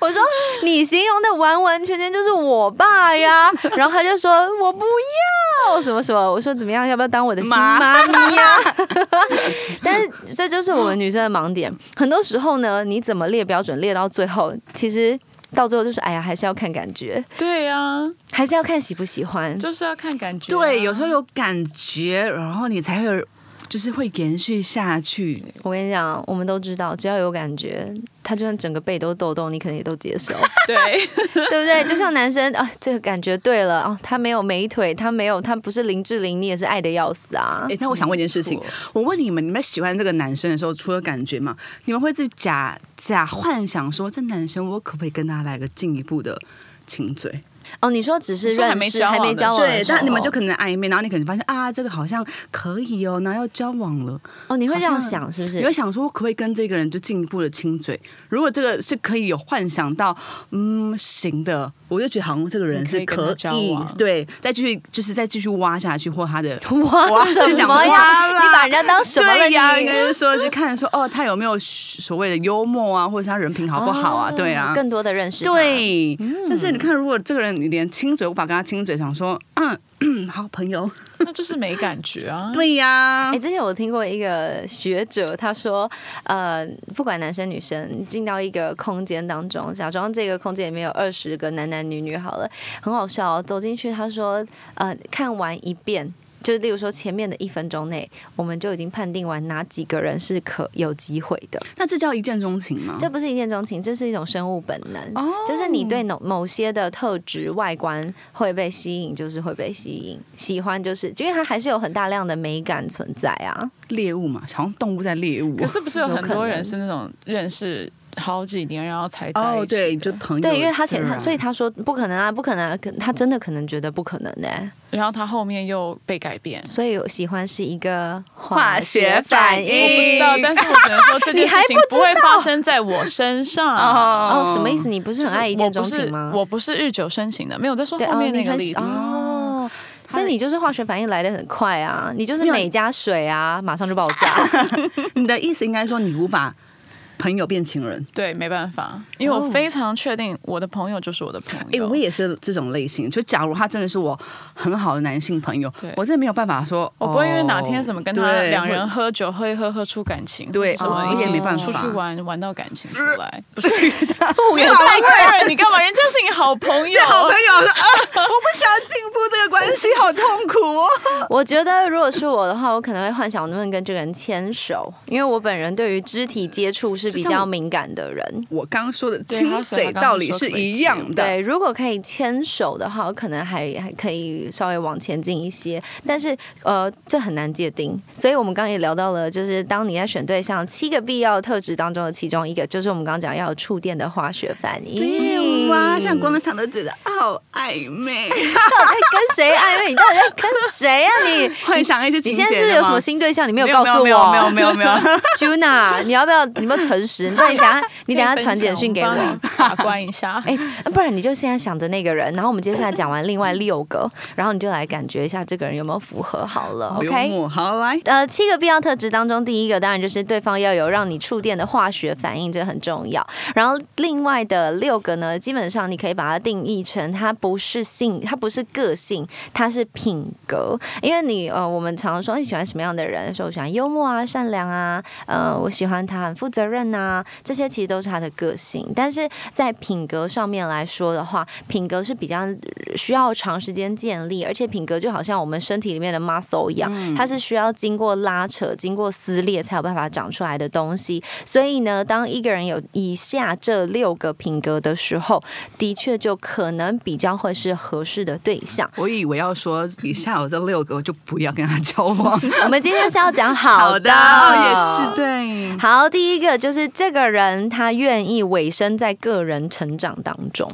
我说你形容的完完全全就是我爸呀，然后他就说我不要什么什么，我说怎么样，要不要当我的新妈妈咪呀？但是这就是我们女生的盲点，很多时候呢，你怎么列标准列到最后，其实到最后就是哎呀，还是要看感觉，对呀、还是要看喜不喜欢。就是要看感觉啊、对，有时候有感觉，然后你才会就是会延续下去。我跟你讲，我们都知道，只要有感觉，他就算整个背都痘痘，你可能也都接受。对，对不对？就像男生啊，这个感觉对了哦，他没有美腿，他没有，他不是林志玲，你也是爱的要死啊哎、。那我想问一件事情，我问你们，你们喜欢这个男生的时候，除了感觉嘛，你们会自己假假幻想说，这男生我可不可以跟他来个进一步的亲嘴？哦，你说只是认识，没交往还没交往对，但你们就可能暧昧，然后你可能发现啊，这个好像可以哦，然后要交往了，哦，你会这样想是不是你会？想说，我可不可以跟这个人就进一步的亲嘴？如果这个是可以有幻想到，嗯，行的，我就觉得好像这个人是可以对，再继续就是再继续挖下去，或他的挖什么呀？你把人家当什么了对呀，应你？该是说去看说哦，他有没有所谓的幽默啊，或者是他人品好不好啊？哦对啊，更多的认识他。对。但是你看，如果这个人你连亲嘴无法跟他亲嘴，想说嗯 好朋友，那就是没感觉啊。对呀哎、，之前我听过一个学者，他说，呃，不管男生女生，进到一个空间当中，假装这个空间里面有二十个男男女女，好了，很好笑、哦。走进去，他说，呃，看完一遍。就是例如说，前面的一分钟内，我们就已经判定完哪几个人是可有机会的。那这叫一见钟情吗？这不是一见钟情，这是一种生物本能。哦就是你对某某些的特质、外观会被吸引，就是会被吸引；喜欢就是，因为它还是有很大量的美感存在啊。猎物嘛，好像动物在猎物。可是不是有很多人是那种认识好几年然后才在一起哦，对，就朋友对，因为他前他，所以他说不可能啊，不可能、啊，可他真的可能觉得不可能的、然后他后面又被改变。所以有喜欢是一个化学反应我不知道，但是我只能说这件事情不会发生在我身上。哦，什么意思？你不是很爱一见钟情吗？我不是日久生情的，没有在说对后面那个例子。哦。所以你就是化学反应来的很快啊，你就是每加水啊，马上就爆炸。你的意思应该说你无法朋友变情人。对，没办法，因为哦我非常确定我的朋友就是我的朋友哎、友。我也是这种类型。就假如他真的是我很好的男性朋友对，我真的没有办法说，我不会因为哪哦天什么跟他两人喝酒喝一喝喝出感情，对什么哦一起也没办法出去玩玩到感情出来，不是吐也太个人，你干嘛？人家是你好朋友，好朋友说啊，我不想进步这个关系，好痛苦哦。我觉得如果是我的话，我可能会幻想我能不能跟这个人牵手，因为我本人对于肢体接触是比较敏感的人。我刚刚说的对亲嘴道理是一样的。对，如果可以牵手的话，我可能还还可以稍微往前进一些，但是呃，这很难界定。所以我们刚刚也聊到了，就是当你在选对象七个必要特质当中的其中一个，就是我们刚刚讲要有触电的化学反应。对哇，像光想都觉得啊，好暧昧，跟谁暧昧？你到底在跟谁啊？你 幻想一些你现在是不是有什么新对象？你没有告诉我。没有没有没有没有。Juna，你要不要？你有没有诚实？那你等下你等下传简讯给我。把关一下。哎、不然你就现在想着那个人，然后我们接下来讲完另外六个，然后你就来感觉一下这个人有没有符合好了，OK？默，好来，呃，七个必要特质当中，第一个当然就是对方要有让你触电的化学反应，这很重要。然后另外的六个呢，基本上你可以把它定义成它不是性，它不是个性，它是品格。因为你呃，我们常常说你喜欢什么样的人，说我喜欢幽默啊、善良啊，呃，我喜欢他很负责任啊，这些其实都是他的个性。但是在品格上面来说的话，品格是比较需要长时间建立，而且品格就好像我们身体里面的 muscle 一样，它是需要经过拉扯、经过撕裂才有办法长出来的东西。所以呢，当一个人有以下这六个品格的时候，的确就可能比较会是合适的对象。我以为要说以下有这六个，我就不要跟他交往。我们今天是要讲好的，哦也是对。好，第一个就是这个人他愿意委身在个人成长当中，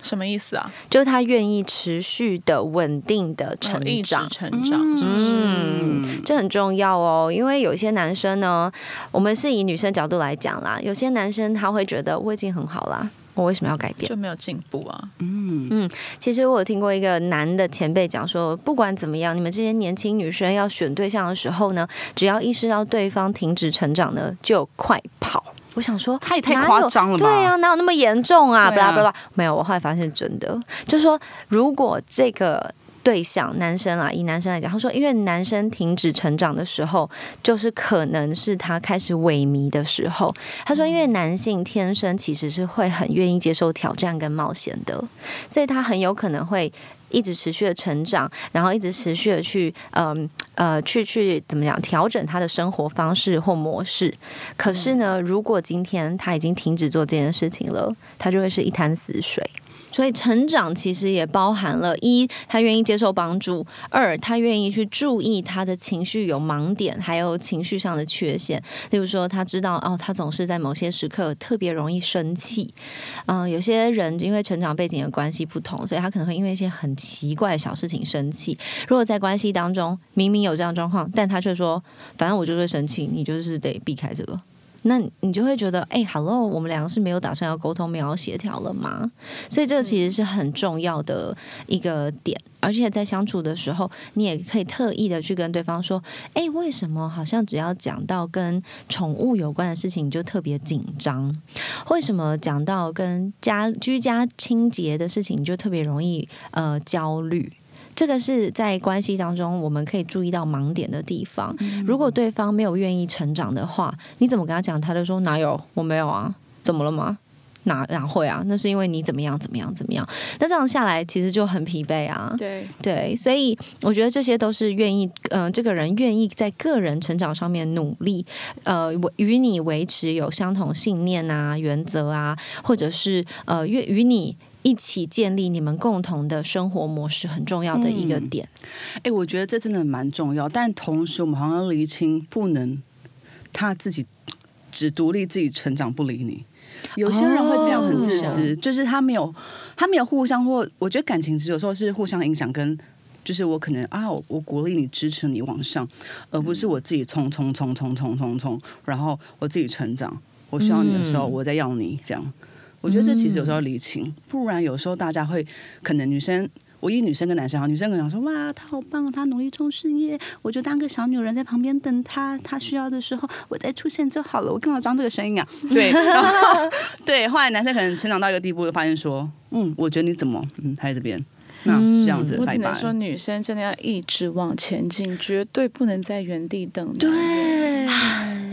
什么意思啊？就是他愿意持续的、稳定的成长。成长，是不是？嗯，这很重要哦，因为有些男生呢，我们是以女生角度来讲啦，有些男生他会觉得我已经很好啦，我为什么要改变？就没有进步啊。嗯嗯其实我有听过一个男的前辈讲说，不管怎么样，你们这些年轻女生要选对象的时候呢，只要意识到对方停止成长呢，就快跑。我想说，他也太夸张了吧对啊，哪有那么严重啊巴拉巴拉，没有。我后来发现真的，就是说，如果这个。对象男生啊，以男生来讲，他说，因为男生停止成长的时候，就是可能是他开始萎靡的时候。他说，因为男性天生其实是会很愿意接受挑战跟冒险的，所以他很有可能会一直持续的成长，然后一直持续的去嗯呃去去怎么讲调整他的生活方式或模式。可是呢，如果今天他已经停止做这件事情了，他就会是一滩死水。所以成长其实也包含了一，他愿意接受帮助；二，他愿意去注意他的情绪有盲点，还有情绪上的缺陷。例如说，他知道哦，他总是在某些时刻特别容易生气。嗯、有些人因为成长背景的关系不同，所以他可能会因为一些很奇怪的小事情生气。如果在关系当中明明有这样状况，但他却说，反正我就会生气，你就是得避开这个。那你就会觉得，哎、h e l l o 我们两个是没有打算要沟通、没有要协调了吗？所以这个其实是很重要的一个点，而且在相处的时候，你也可以特意的去跟对方说，哎、为什么好像只要讲到跟宠物有关的事情，你就特别紧张？为什么讲到跟家居家清洁的事情，你就特别容易呃焦虑？这个是在关系当中我们可以注意到盲点的地方。如果对方没有愿意成长的话，你怎么跟他讲，他就说哪有，我没有啊，怎么了吗？哪哪会啊？那是因为你怎么样怎么样怎么样？那这样下来其实就很疲惫啊。对，对，所以我觉得这些都是愿意，嗯、这个人愿意在个人成长上面努力，呃，维与你维持有相同信念啊、原则啊，或者是呃，愿与你一起建立你们共同的生活模式，很重要的一个点。哎、我觉得这真的蛮重要，但同时我们好像要厘清，不能他自己只独立自己成长，不理你。有些人会这样很自私，就是他没有他没有互相或我觉得感情只有时候是互相影响跟。就是我可能啊，我我鼓励你、支持你往上，而不是我自己冲冲冲冲冲冲冲，然后我自己成长。我需要你的时候，嗯我再要你，这样。我觉得这其实有时候要理清，不然有时候大家会可能女生，我以女生跟男生好，女生可能想说哇，他好棒，他努力冲事业，我就当个小女人在旁边等他，他需要的时候我再出现就好了。我干嘛装这个声音啊？对，然后对，后来男生可能成长到一个地步，就发现说，嗯，我觉得你怎么，嗯，还在这边，那就这样子，我只能。说，女生真的要一直往前进，绝对不能在原地等。对，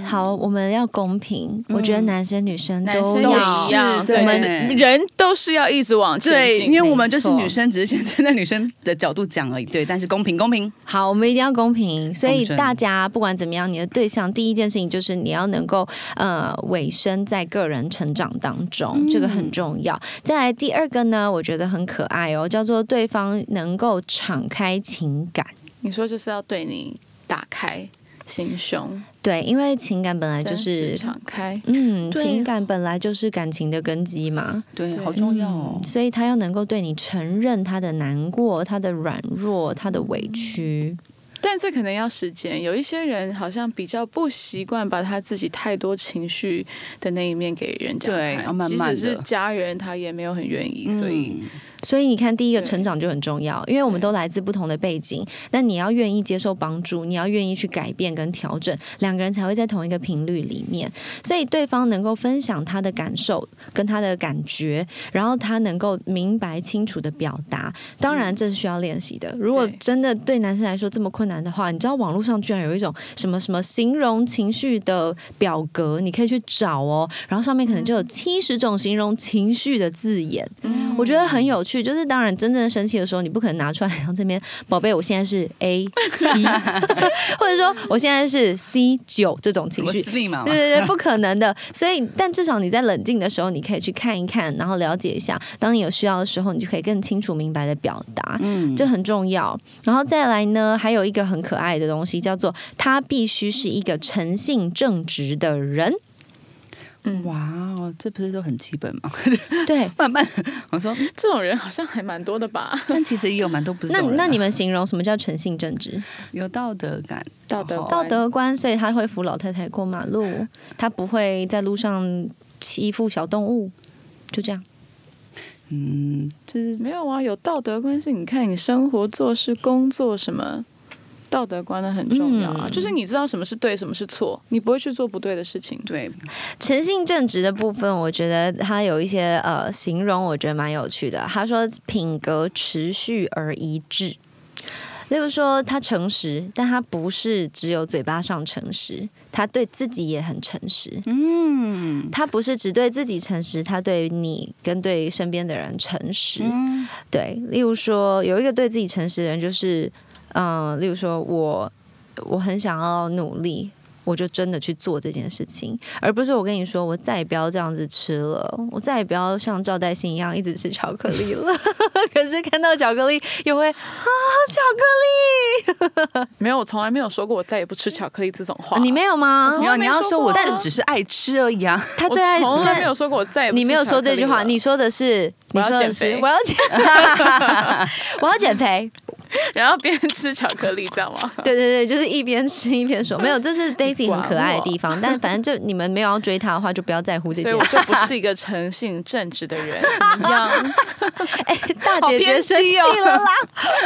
好，我们要公平，我觉得男生女生都要一样，对对，就是人都是要一直往前对，进。因为我们就是女生，只是现在在女生的角度讲而已。对，但是公平，公平。好，我们一定要公平，所以公正大家不管怎么样，你的对象第一件事情就是你要能够呃委身在个人成长当中，这个很重要。再来第二个呢，我觉得很可爱哦，叫做对方能够敞开情感。你说就是要对你打开心胸，对，因为情感本来就是。敞开。嗯，情感本来就是感情的根基嘛，对，好重要哦。所以他要能够对你承认他的难过、他的软弱、他的委屈。但这可能要时间。有一些人好像比较不习惯把他自己太多情绪的那一面给人家看，对要慢慢地即使是家人，他也没有很愿意。所以嗯所以你看，第一个成长就很重要，因为我们都来自不同的背景，那你要愿意接受帮助，你要愿意去改变跟调整，两个人才会在同一个频率里面。所以对方能够分享他的感受跟他的感觉，然后他能够明白清楚的表达，当然这是需要练习的。如果真的对男生来说这么困难的话，你知道网络上居然有一种什么什么形容情绪的表格，你可以去找哦，然后上面可能就有七十种形容情绪的字眼。我觉得很有趣，就是当然真正生气的时候，你不可能拿出来，然后这边宝贝，我现在是 A 七，或者说我现在是 C 九这种情绪。对对对，不可能的。所以，但至少你在冷静的时候，你可以去看一看，然后了解一下。当你有需要的时候，你就可以更清楚明白的表达，嗯，这很重要。然后再来呢，还有一个很可爱的东西，叫做他必须是一个诚信正直的人。哇哦，这不是都很基本吗？对，慢慢，我说，这种人好像还蛮多的吧？但其实也有蛮多不是那那你们形容什么叫诚信正直？有道德感，道德道德观，所以他会扶老太太过马路，他不会在路上欺负小动物，就这样。嗯，就是没有啊，有道德观是你看你生活、做事、工作什么。道德观的很重要啊，嗯就是你知道什么是对，什么是错，你不会去做不对的事情。对，诚信正直的部分，我觉得他有一些呃形容，我觉得蛮有趣的。他说品格持续而一致。例如说，他诚实，但他不是只有嘴巴上诚实，他对自己也很诚实。嗯他不是只对自己诚实，他对你跟对身边的人诚实。嗯对，例如说有一个对自己诚实的人，就是嗯、呃例如说我我很想要努力。我就真的去做这件事情，而不是我跟你说，我再也不要这样子吃了，我再也不要像赵代新一样一直吃巧克力了。可是看到巧克力又会啊，巧克力，没有，我从来没有说过我再也不吃巧克力这种话。你没有吗？从没有，你要说我这只是爱吃而已啊。他最爱，从来没有说过我再也不吃你没有说这句话，你说的是，你我要说的是减肥我要减，我要减 肥。然后边吃巧克力，这样吗？对对对，就是一边吃一边说，没有，这是 Daisy 很可爱的地方。但反正就你们没有要追她的话，就不要在乎这件事。所以我就不是一个诚信正直的人，怎么样？哎，大姐姐生气了啦，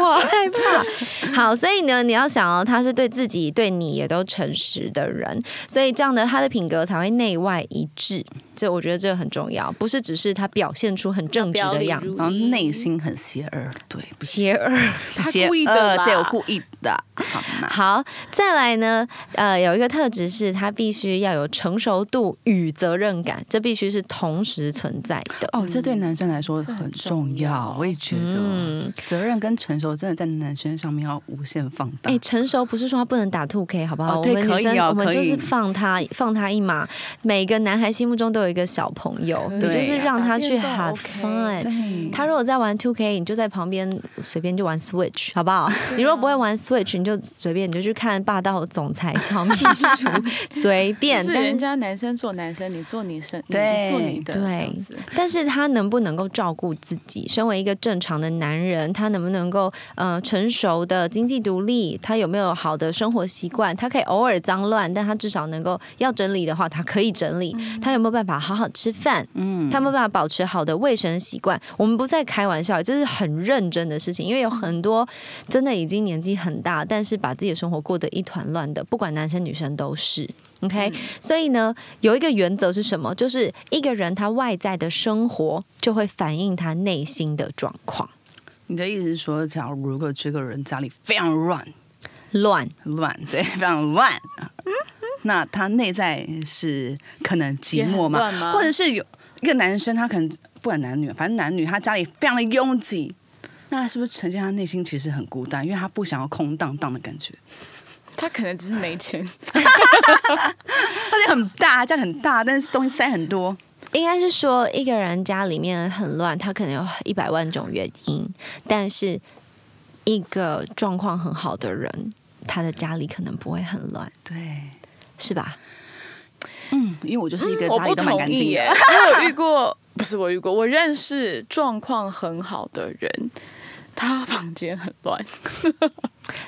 我害怕。好，所以呢，你要想哦，他是对自己、对你也都诚实的人，所以这样的他的品格才会内外一致。这我觉得这个很重要，不是只是他表现出很正直的样子，然后内心很邪恶，对，邪恶。他邪故意的啦恶对我故意的，好吗？好，再来呢，呃，有一个特质是他必须要有成熟度与责任感，这必须是同时存在的。哦，这对男生来说很很重重要要，我也觉得嗯责任跟成熟真的在男生上面要无限放大哎、。成熟不是说他不能打 two K 好不好？哦对我们女生、可以哦我们就是放他放他一马。每个男孩心目中都有一个小朋友，你对就是让他去打 have fun。对，他如果在玩 two K，你就在旁边随便就玩 Switch，好不好？你如果不会玩 Switch，你就随便你就去看霸道总裁 乔秘书，随便。是但人家男生做男生，你做女生，你对做你的，对这样子。但是他能不能够照顾自己？身为一个正常的男人，他能不能够呃成熟的经济独立？他有没有好的生活习惯？他可以偶尔脏乱，但他至少能够要整理的话，他可以整理。他有没有办法好好吃饭？嗯他有没有办法保持好的卫生习惯？我们不再开玩笑，这是很认真的事情，因为有很多真的已经年纪很大，但是把自己的生活过得一团乱的，不管男生女生都是。OK，、所以呢，有一个原则是什么？就是一个人他外在的生活就会反映他内心的状况。你的意思是说，假如如果这个人家里非常乱乱，乱，对，非常乱，那他内在是可能寂寞吗？或者是有一个男生，他可能不管男女，反正男女，他家里非常的拥挤，那是不是呈现他内心其实很孤单，因为他不想要空荡荡的感觉？他可能只是没钱，而且很大，家里很大，但是东西塞很多。应该是说一个人家里面很乱，他可能有一百万种原因，但是一个状况很好的人。他的家里可能不会很乱，对，是吧？嗯，因为我就是一个家里都蛮同干净意耶，的。我有遇过，不是我遇过，我认识状况很好的人，他房间很乱，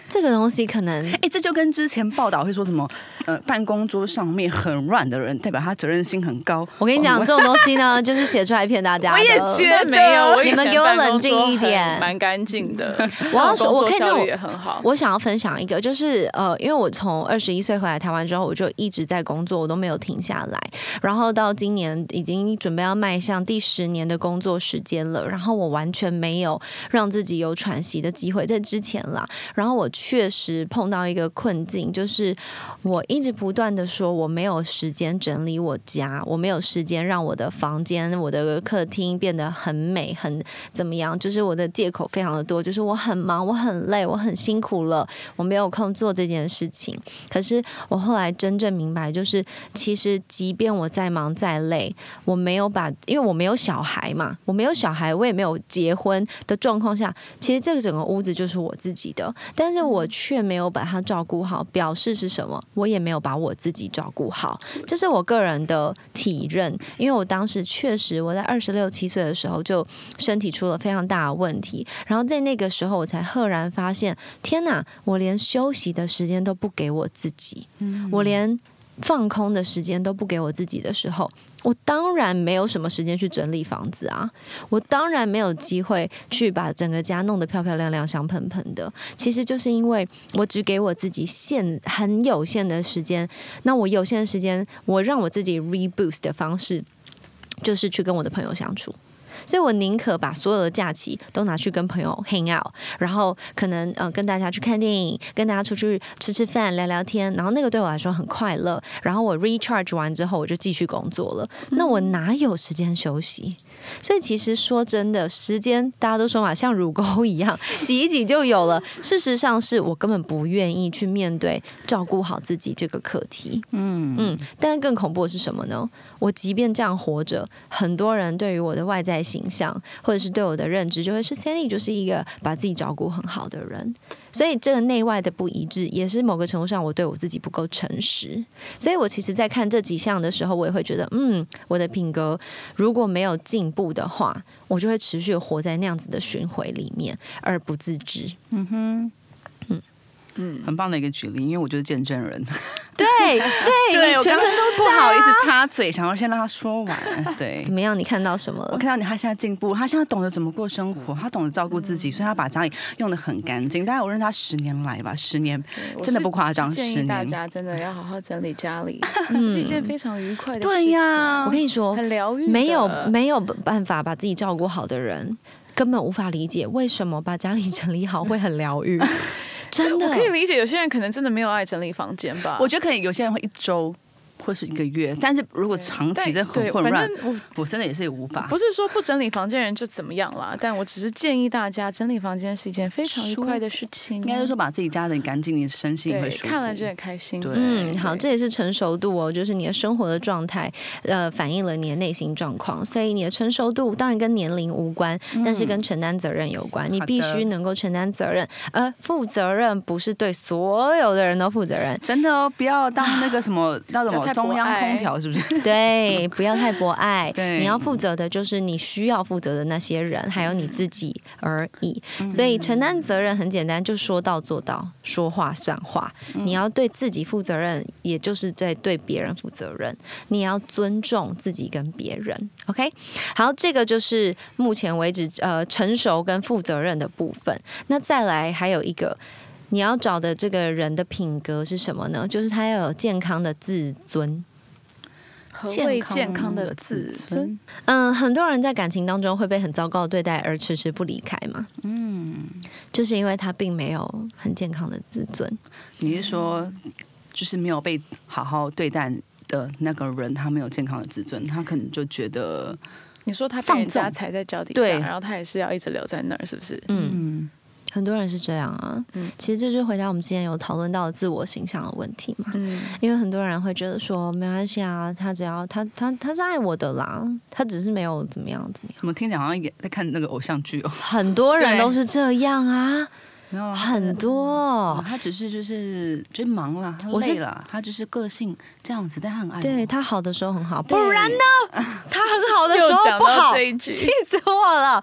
这个东西可能哎、这就跟之前报道会说什么，呃，办公桌上面很乱的人，代表他责任心很高。我跟你讲，哦这种东西呢，就是写出来骗大家的。我也觉得没有，你们给我冷静一点蛮干净的。我要说我可以那我也很好。我想要分享一个，就是呃，因为我从二十一岁回来台湾之后，我就一直在工作，我都没有停下来。然后到今年已经准备要迈向第十年的工作时间了，然后我完全没有让自己有喘息的机会，在之前啦。然后然后我确实碰到一个困境，就是我一直不断的说我没有时间整理我家，我没有时间让我的房间、我的客厅变得很美、很怎么样，就是我的借口非常的多，就是我很忙，我很累，我很辛苦了，我没有空做这件事情。可是我后来真正明白，就是其实即便我再忙再累，我没有把，因为我没有小孩嘛，我没有小孩，我也没有结婚的状况下，其实这个整个屋子就是我自己的，但是我却没有把它照顾好，表示是什么？我也没有把我自己照顾好，这是我个人的体认，因为我当时确实我在二十六七岁的时候就身体出了非常大的问题，然后在那个时候我才赫然发现，天哪，我连休息的时间都不给我自己，我连放空的时间都不给我自己的时候，我当然没有什么时间去整理房子啊，我当然没有机会去把整个家弄得漂漂亮亮、香喷喷的。其实就是因为我只给我自己限很有限的时间，那我有限的时间，我让我自己 reboost 的方式就是去跟我的朋友相处。所以我宁可把所有的假期都拿去跟朋友 hang out，然后可能呃跟大家去看电影，跟大家出去吃吃饭、聊聊天，然后那个对我来说很快乐。然后我 recharge 完之后，我就继续工作了。那我哪有时间休息？所以其实说真的，时间大家都说嘛，像乳沟一样，挤一挤就有了。事实上是我根本不愿意去面对照顾好自己这个课题。嗯嗯，但是更恐怖的是什么呢？我即便这样活着，很多人对于我的外在形象，或者是对我的认知，就会是 Sandy 就是一个把自己照顾很好的人。所以这个内外的不一致，也是某个程度上我对我自己不够诚实。所以我其实，在看这几项的时候，我也会觉得，嗯，我的品格如果没有进步的话，我就会持续活在那样子的循环里面，而不自知。很棒的一个举例，因为我就是见证人。对对，你全程都不好意思插嘴，想要先让他说完。对怎。么样？你看到什么了？我看到你，他现在进步，他现在懂得怎么过生活，他懂得照顾自己，所以他把家里用的很干净。大概我认识他十年来吧，十年真的不夸张，建十年。议大家真的要好好整理家里，这是一件非常愉快的事情。对呀我跟你说，很疗愈的，没有没有办法把自己照顾好的人，根本无法理解为什么把家里整理好会很疗愈。真的我，可以理解，有些人可能真的没有爱整理房间吧。我觉得可以，有些人会一周或是一个月，但是如果长期在很，混乱反，正我我真的也是无法。不是说不整理房间人就怎么样啦，但我只是建议大家，整理房间是一件非常愉快的事情。应该是说把自己家的干净，你身心也会，舒服。看了就很开心。对嗯，好，这也是成熟度哦，就是你的生活的状态，呃，反映了你的内心状况。所以你的成熟度当然跟年龄无关，但是跟承担责任有关。你必须能够承担责任，而负责任不是对所有的人都负责任。真的哦，不要当那个什么那什不要太么中央空调，是不是？对，不要太博爱。对你要负责的就是你需要负责的那些人，还有你自己而已。所以承担责任很简单，就说到做到，说话算话。你要对自己负责任，也就是在对别人负责任。你也要尊重自己跟别人。OK，好，这个就是目前为止呃成熟跟负责任的部分。那再来还有一个。你要找的这个人的品格是什么呢？就是他要有健康的自尊。何谓健康的自尊？嗯，很多人在感情当中会被很糟糕的对待而迟迟不离开嘛。嗯，就是因为他并没有很健康的自尊。你是说，就是没有被好好对待的那个人，他没有健康的自尊，他可能就觉得，你说他被放家踩在脚底下，对然后他也是要一直留在那儿，是不是？嗯，嗯，很多人是这样啊。嗯其实这就回答我们之前有讨论到的自我形象的问题嘛。嗯，因为很多人会觉得说，没关系啊，他只要他他他是爱我的啦，他只是没有怎么样怎么样。怎么听起来好像也在看那个偶像剧哦？很多人 都是这样啊。没有啊很多。他只是就是就忙了，他累了，他就是个性这样子，但他很爱。对他好的时候很好，不然呢？他很好的时候不好，气死我了！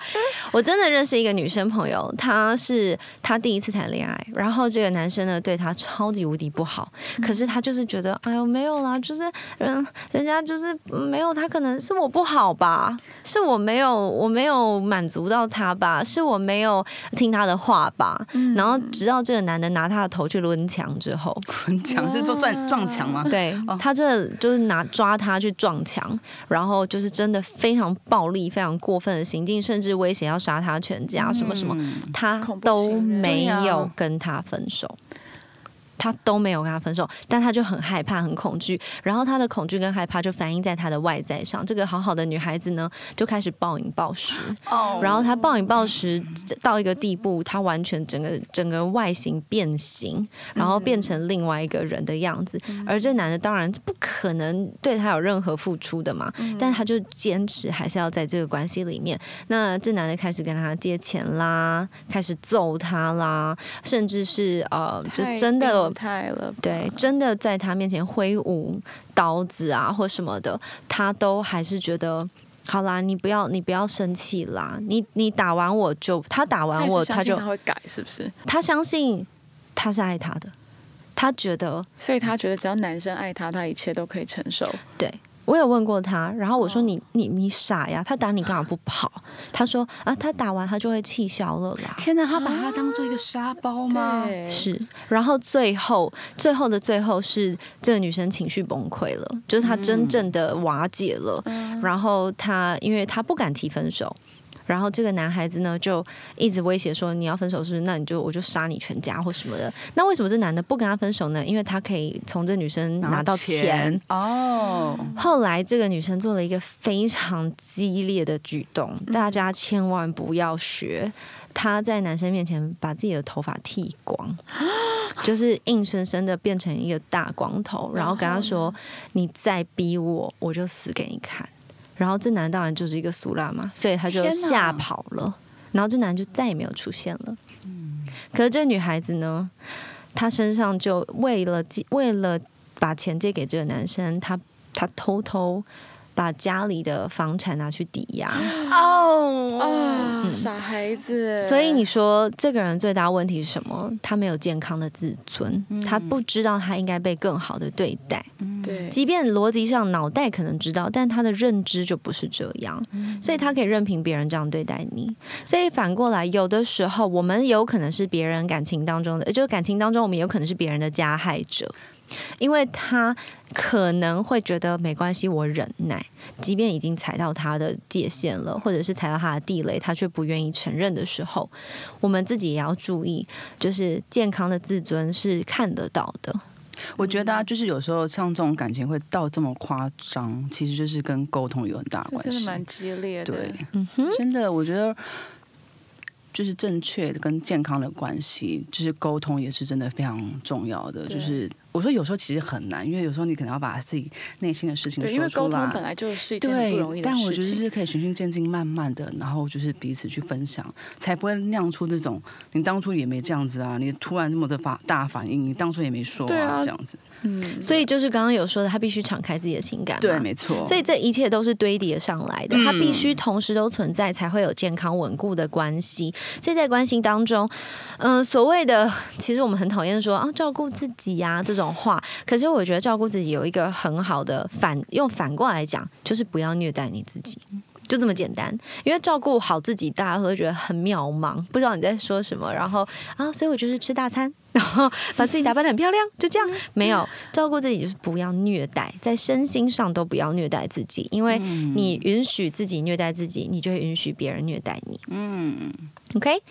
我真的认识一个女生朋友，她是她第一次谈恋爱，然后这个男生呢对她超级无敌不好，可是她就是觉得，哎呦没有啦，就是嗯，人家就是嗯没有他，可能是我不好吧，是我没有我没有满足到他吧，是我没有听他的话吧。然后直到这个男的拿他的头去抡墙之后，抡墙，是做撞撞墙吗？对哦。他真的就是拿抓他去撞墙，然后就是真的非常暴力、非常过分的行径，甚至威胁要杀他全家，什么什么，嗯。他都没有跟他分手。他都没有跟他分手，但他就很害怕、很恐惧，然后他的恐惧跟害怕就反映在他的外在上。这个好好的女孩子呢，就开始暴饮暴食，哦然后她暴饮暴食到一个地步，她完全整个整个外形变形，然后变成另外一个人的样子。而这男的当然不可能对她有任何付出的嘛，但他就坚持还是要在这个关系里面。那这男的开始跟他借钱啦，开始揍他啦，甚至是呃，就真的变态了，对，真的在他面前挥舞刀子啊或什么的，他都还是觉得。好啦，你不要，你不要生气啦。你你打完我就，他打完我，他就信他会改，是不是？他相信他是爱他的，他觉得所以他觉得只要男生爱他，他一切都可以承受。对。我有问过他，然后我说你你你傻呀，他打你干嘛不跑？他说啊，他打完他就会气消了啦。天哪，他把他当做一个沙包吗？对，是，然后最后最后的最后是这个女生情绪崩溃了，就是她真正的瓦解了。然后她因为她不敢提分手，然后这个男孩子呢就一直威胁说你要分手是不是？那你就我就杀你全家或什么的。那为什么这男的不跟他分手呢？因为他可以从这女生拿到钱。哦，后来这个女生做了一个非常激烈的举动，大家千万不要学。她在男生面前把自己的头发剃光，就是硬生生的变成一个大光头，然后跟他说：“你再逼我，我就死给你看。”然后这男当然就是一个俗辣嘛，所以他就吓跑了。然后这男就再也没有出现了。可是这女孩子呢，她身上就为了借为了把钱借给这个男生，她她偷偷把家里的房产拿去抵押。哦，啊，傻孩子。所以你说这个人最大问题是什么？他没有健康的自尊，他不知道他应该被更好的对待。对，即便逻辑上脑袋可能知道，但他的认知就不是这样，所以他可以任凭别人这样对待你。所以反过来，有的时候我们有可能是别人感情当中的，就是感情当中我们有可能是别人的加害者。因为他可能会觉得没关系，我忍耐，即便已经踩到他的界限了，或者是踩到他的地雷，他却不愿意承认的时候，我们自己也要注意，就是健康的自尊是看得到的。我觉得啊，就是有时候像这种感情会到这么夸张，其实就是跟沟通有很大关系。这真的蛮激烈的。对，嗯，真的，我觉得就是正确的跟健康的关系，就是沟通也是真的非常重要的。就是我说有时候其实很难，因为有时候你可能要把自己内心的事情对，因为说出来。沟通本来就是一件不容易对，的事情。但我觉得是可以循序渐进，慢慢的，然后就是彼此去分享，才不会酿出这种你当初也没这样子啊，你突然这么的发大反应，你当初也没说对啊这样子。嗯，所以就是刚刚有说的，他必须敞开自己的情感，对，没错。所以这一切都是堆叠上来的，他必须同时都存在，才会有健康稳固的关系。所以在关系当中，嗯、所谓的其实我们很讨厌说啊照顾自己呀、这种话，可是我觉得照顾自己有一个很好的反，用反过来讲，就是不要虐待你自己。就这么简单，因为照顾好自己，大家会觉得很渺茫，不知道你在说什么。然后啊，所以我就是吃大餐，然后把自己打扮的很漂亮，就这样。没有照顾自己，就是不要虐待，在身心上都不要虐待自己，因为你允许自己虐待自己，你就会允许别人虐待你。嗯，OK，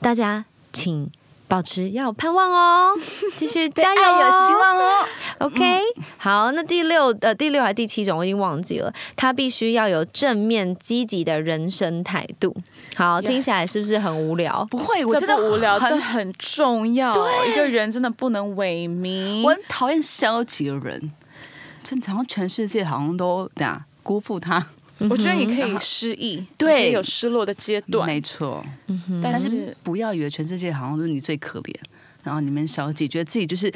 大家请保持要有盼望哦，继续加油、有希。望哦。OK，好，那第六呃第六还是第七种我已经忘记了，他必须要有正面积极的人生态度。好听起来是不是很无聊？不会，我这真的无聊，很这很重要。对一个人真的不能萎靡。我很讨厌消极的人，真的好像全世界好像都这样辜负他。我觉得你可以失忆，对。有失落的阶段，没错。但是但是不要以为全世界好像都是你最可怜，然后你们小姐觉得自己就是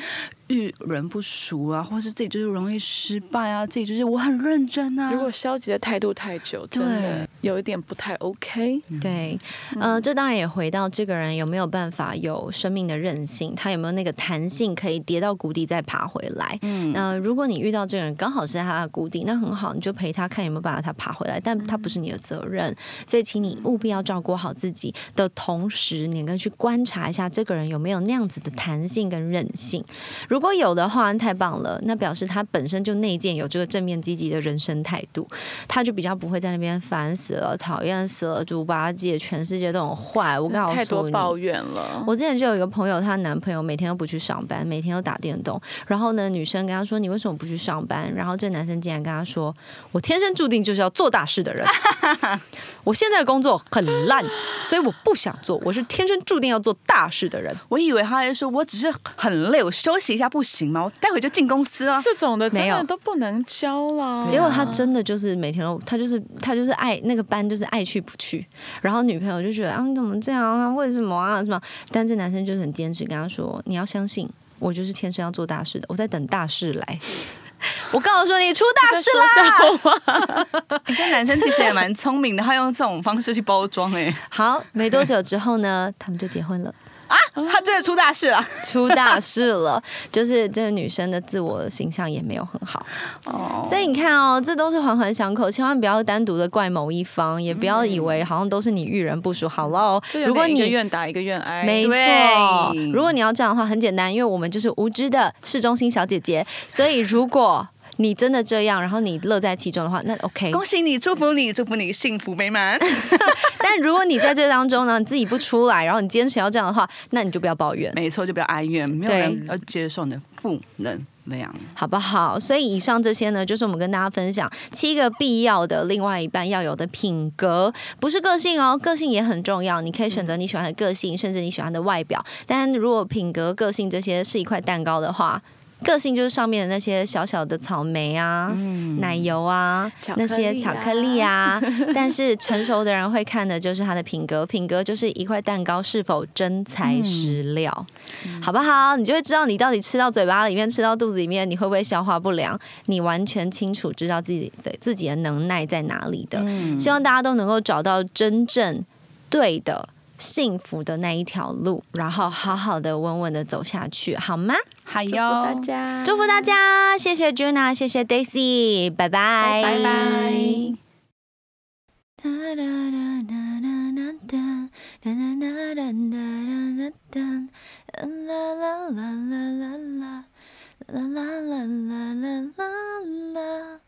遇人不熟啊，或是自己就是容易失败啊，自己就是我很认真啊。如果消极的态度太久，真的有一点不太 OK。对，呃，这当然也回到这个人有没有办法有生命的韧性，他有没有那个弹性可以跌到谷底再爬回来。嗯，那如果你遇到这个人刚好是在他的谷底，那很好，你就陪他看有没有办法他爬回来，但他不是你的责任，所以请你务必要照顾好自己的同时，你应该去观察一下这个人有没有那样子的弹性跟韧性。如果有的话，太棒了，那表示他本身就内建有这个正面积极的人生态度，他就比较不会在那边烦死了、讨厌死了、猪八戒，全世界都很坏。我告诉你，太多抱怨了。我之前就有一个朋友，她男朋友每天都不去上班，每天都打电动。然后呢，女生跟他说：“你为什么不去上班？”然后这男生竟然跟他说：“我天生注定就是要做大事的人，我现在的工作很烂，所以我不想做。我是天生注定要做大事的人。”我以为他还说我只是很累，我休息一下不行吗？我待会就进公司啊。这种的真没有的都不能教啦。结果他真的就是每天都，他就是他就是爱那个班，就是爱去不去。然后女朋友就觉得啊，你怎么这样啊？为什么啊？什么？但这男生就是很坚持，跟他说：“你要相信，我就是天生要做大事的，我在等大事来。”我告诉你，出大事啦！这男生其实也蛮聪明的，他用这种方式去包装哎、好，没多久之后呢，他们就结婚了。啊，他真的出大事了。出大事了，就是这个女生的自我形象也没有很好，哦，所以你看哦，这都是环环相扣，千万不要单独的怪某一方，也不要以为好像都是你遇人不淑。好喽如果点一个你愿打一个愿挨，没错，如果你要这样的话，很简单，因为我们就是无知的市中心小姐姐，所以如果你真的这样，然后你乐在其中的话，那 OK。恭喜你，祝福你，祝福你幸福美满。但如果你在这当中呢，你自己不出来，然后你坚持要这样的话，那你就不要抱怨。没错，就不要哀怨，没有人要接受你的负能量。好不好？所以以上这些呢，就是我们跟大家分享七个必要的另外一半要有的品格，不是个性哦，个性也很重要。你可以选择你喜欢的个性，甚至你喜欢的外表。但如果品格、个性这些是一块蛋糕的话，个性就是上面的那些小小的草莓啊、奶油啊、那些巧克力啊。但是成熟的人会看的就是它的品格，品格就是一块蛋糕是否真材实料。好不好？你就会知道你到底吃到嘴巴里面，吃到肚子里面，你会不会消化不良？你完全清楚知道自己的自己的能耐在哪里的。希望大家都能够找到真正对的。幸福的那一条路，然后好好的、稳稳的走下去，好吗？好哟祝福大家，祝福大家，谢谢 Juna，谢谢 Daisy，拜拜，拜拜。啦啦啦啦啦啦啦啦啦啦啦啦啦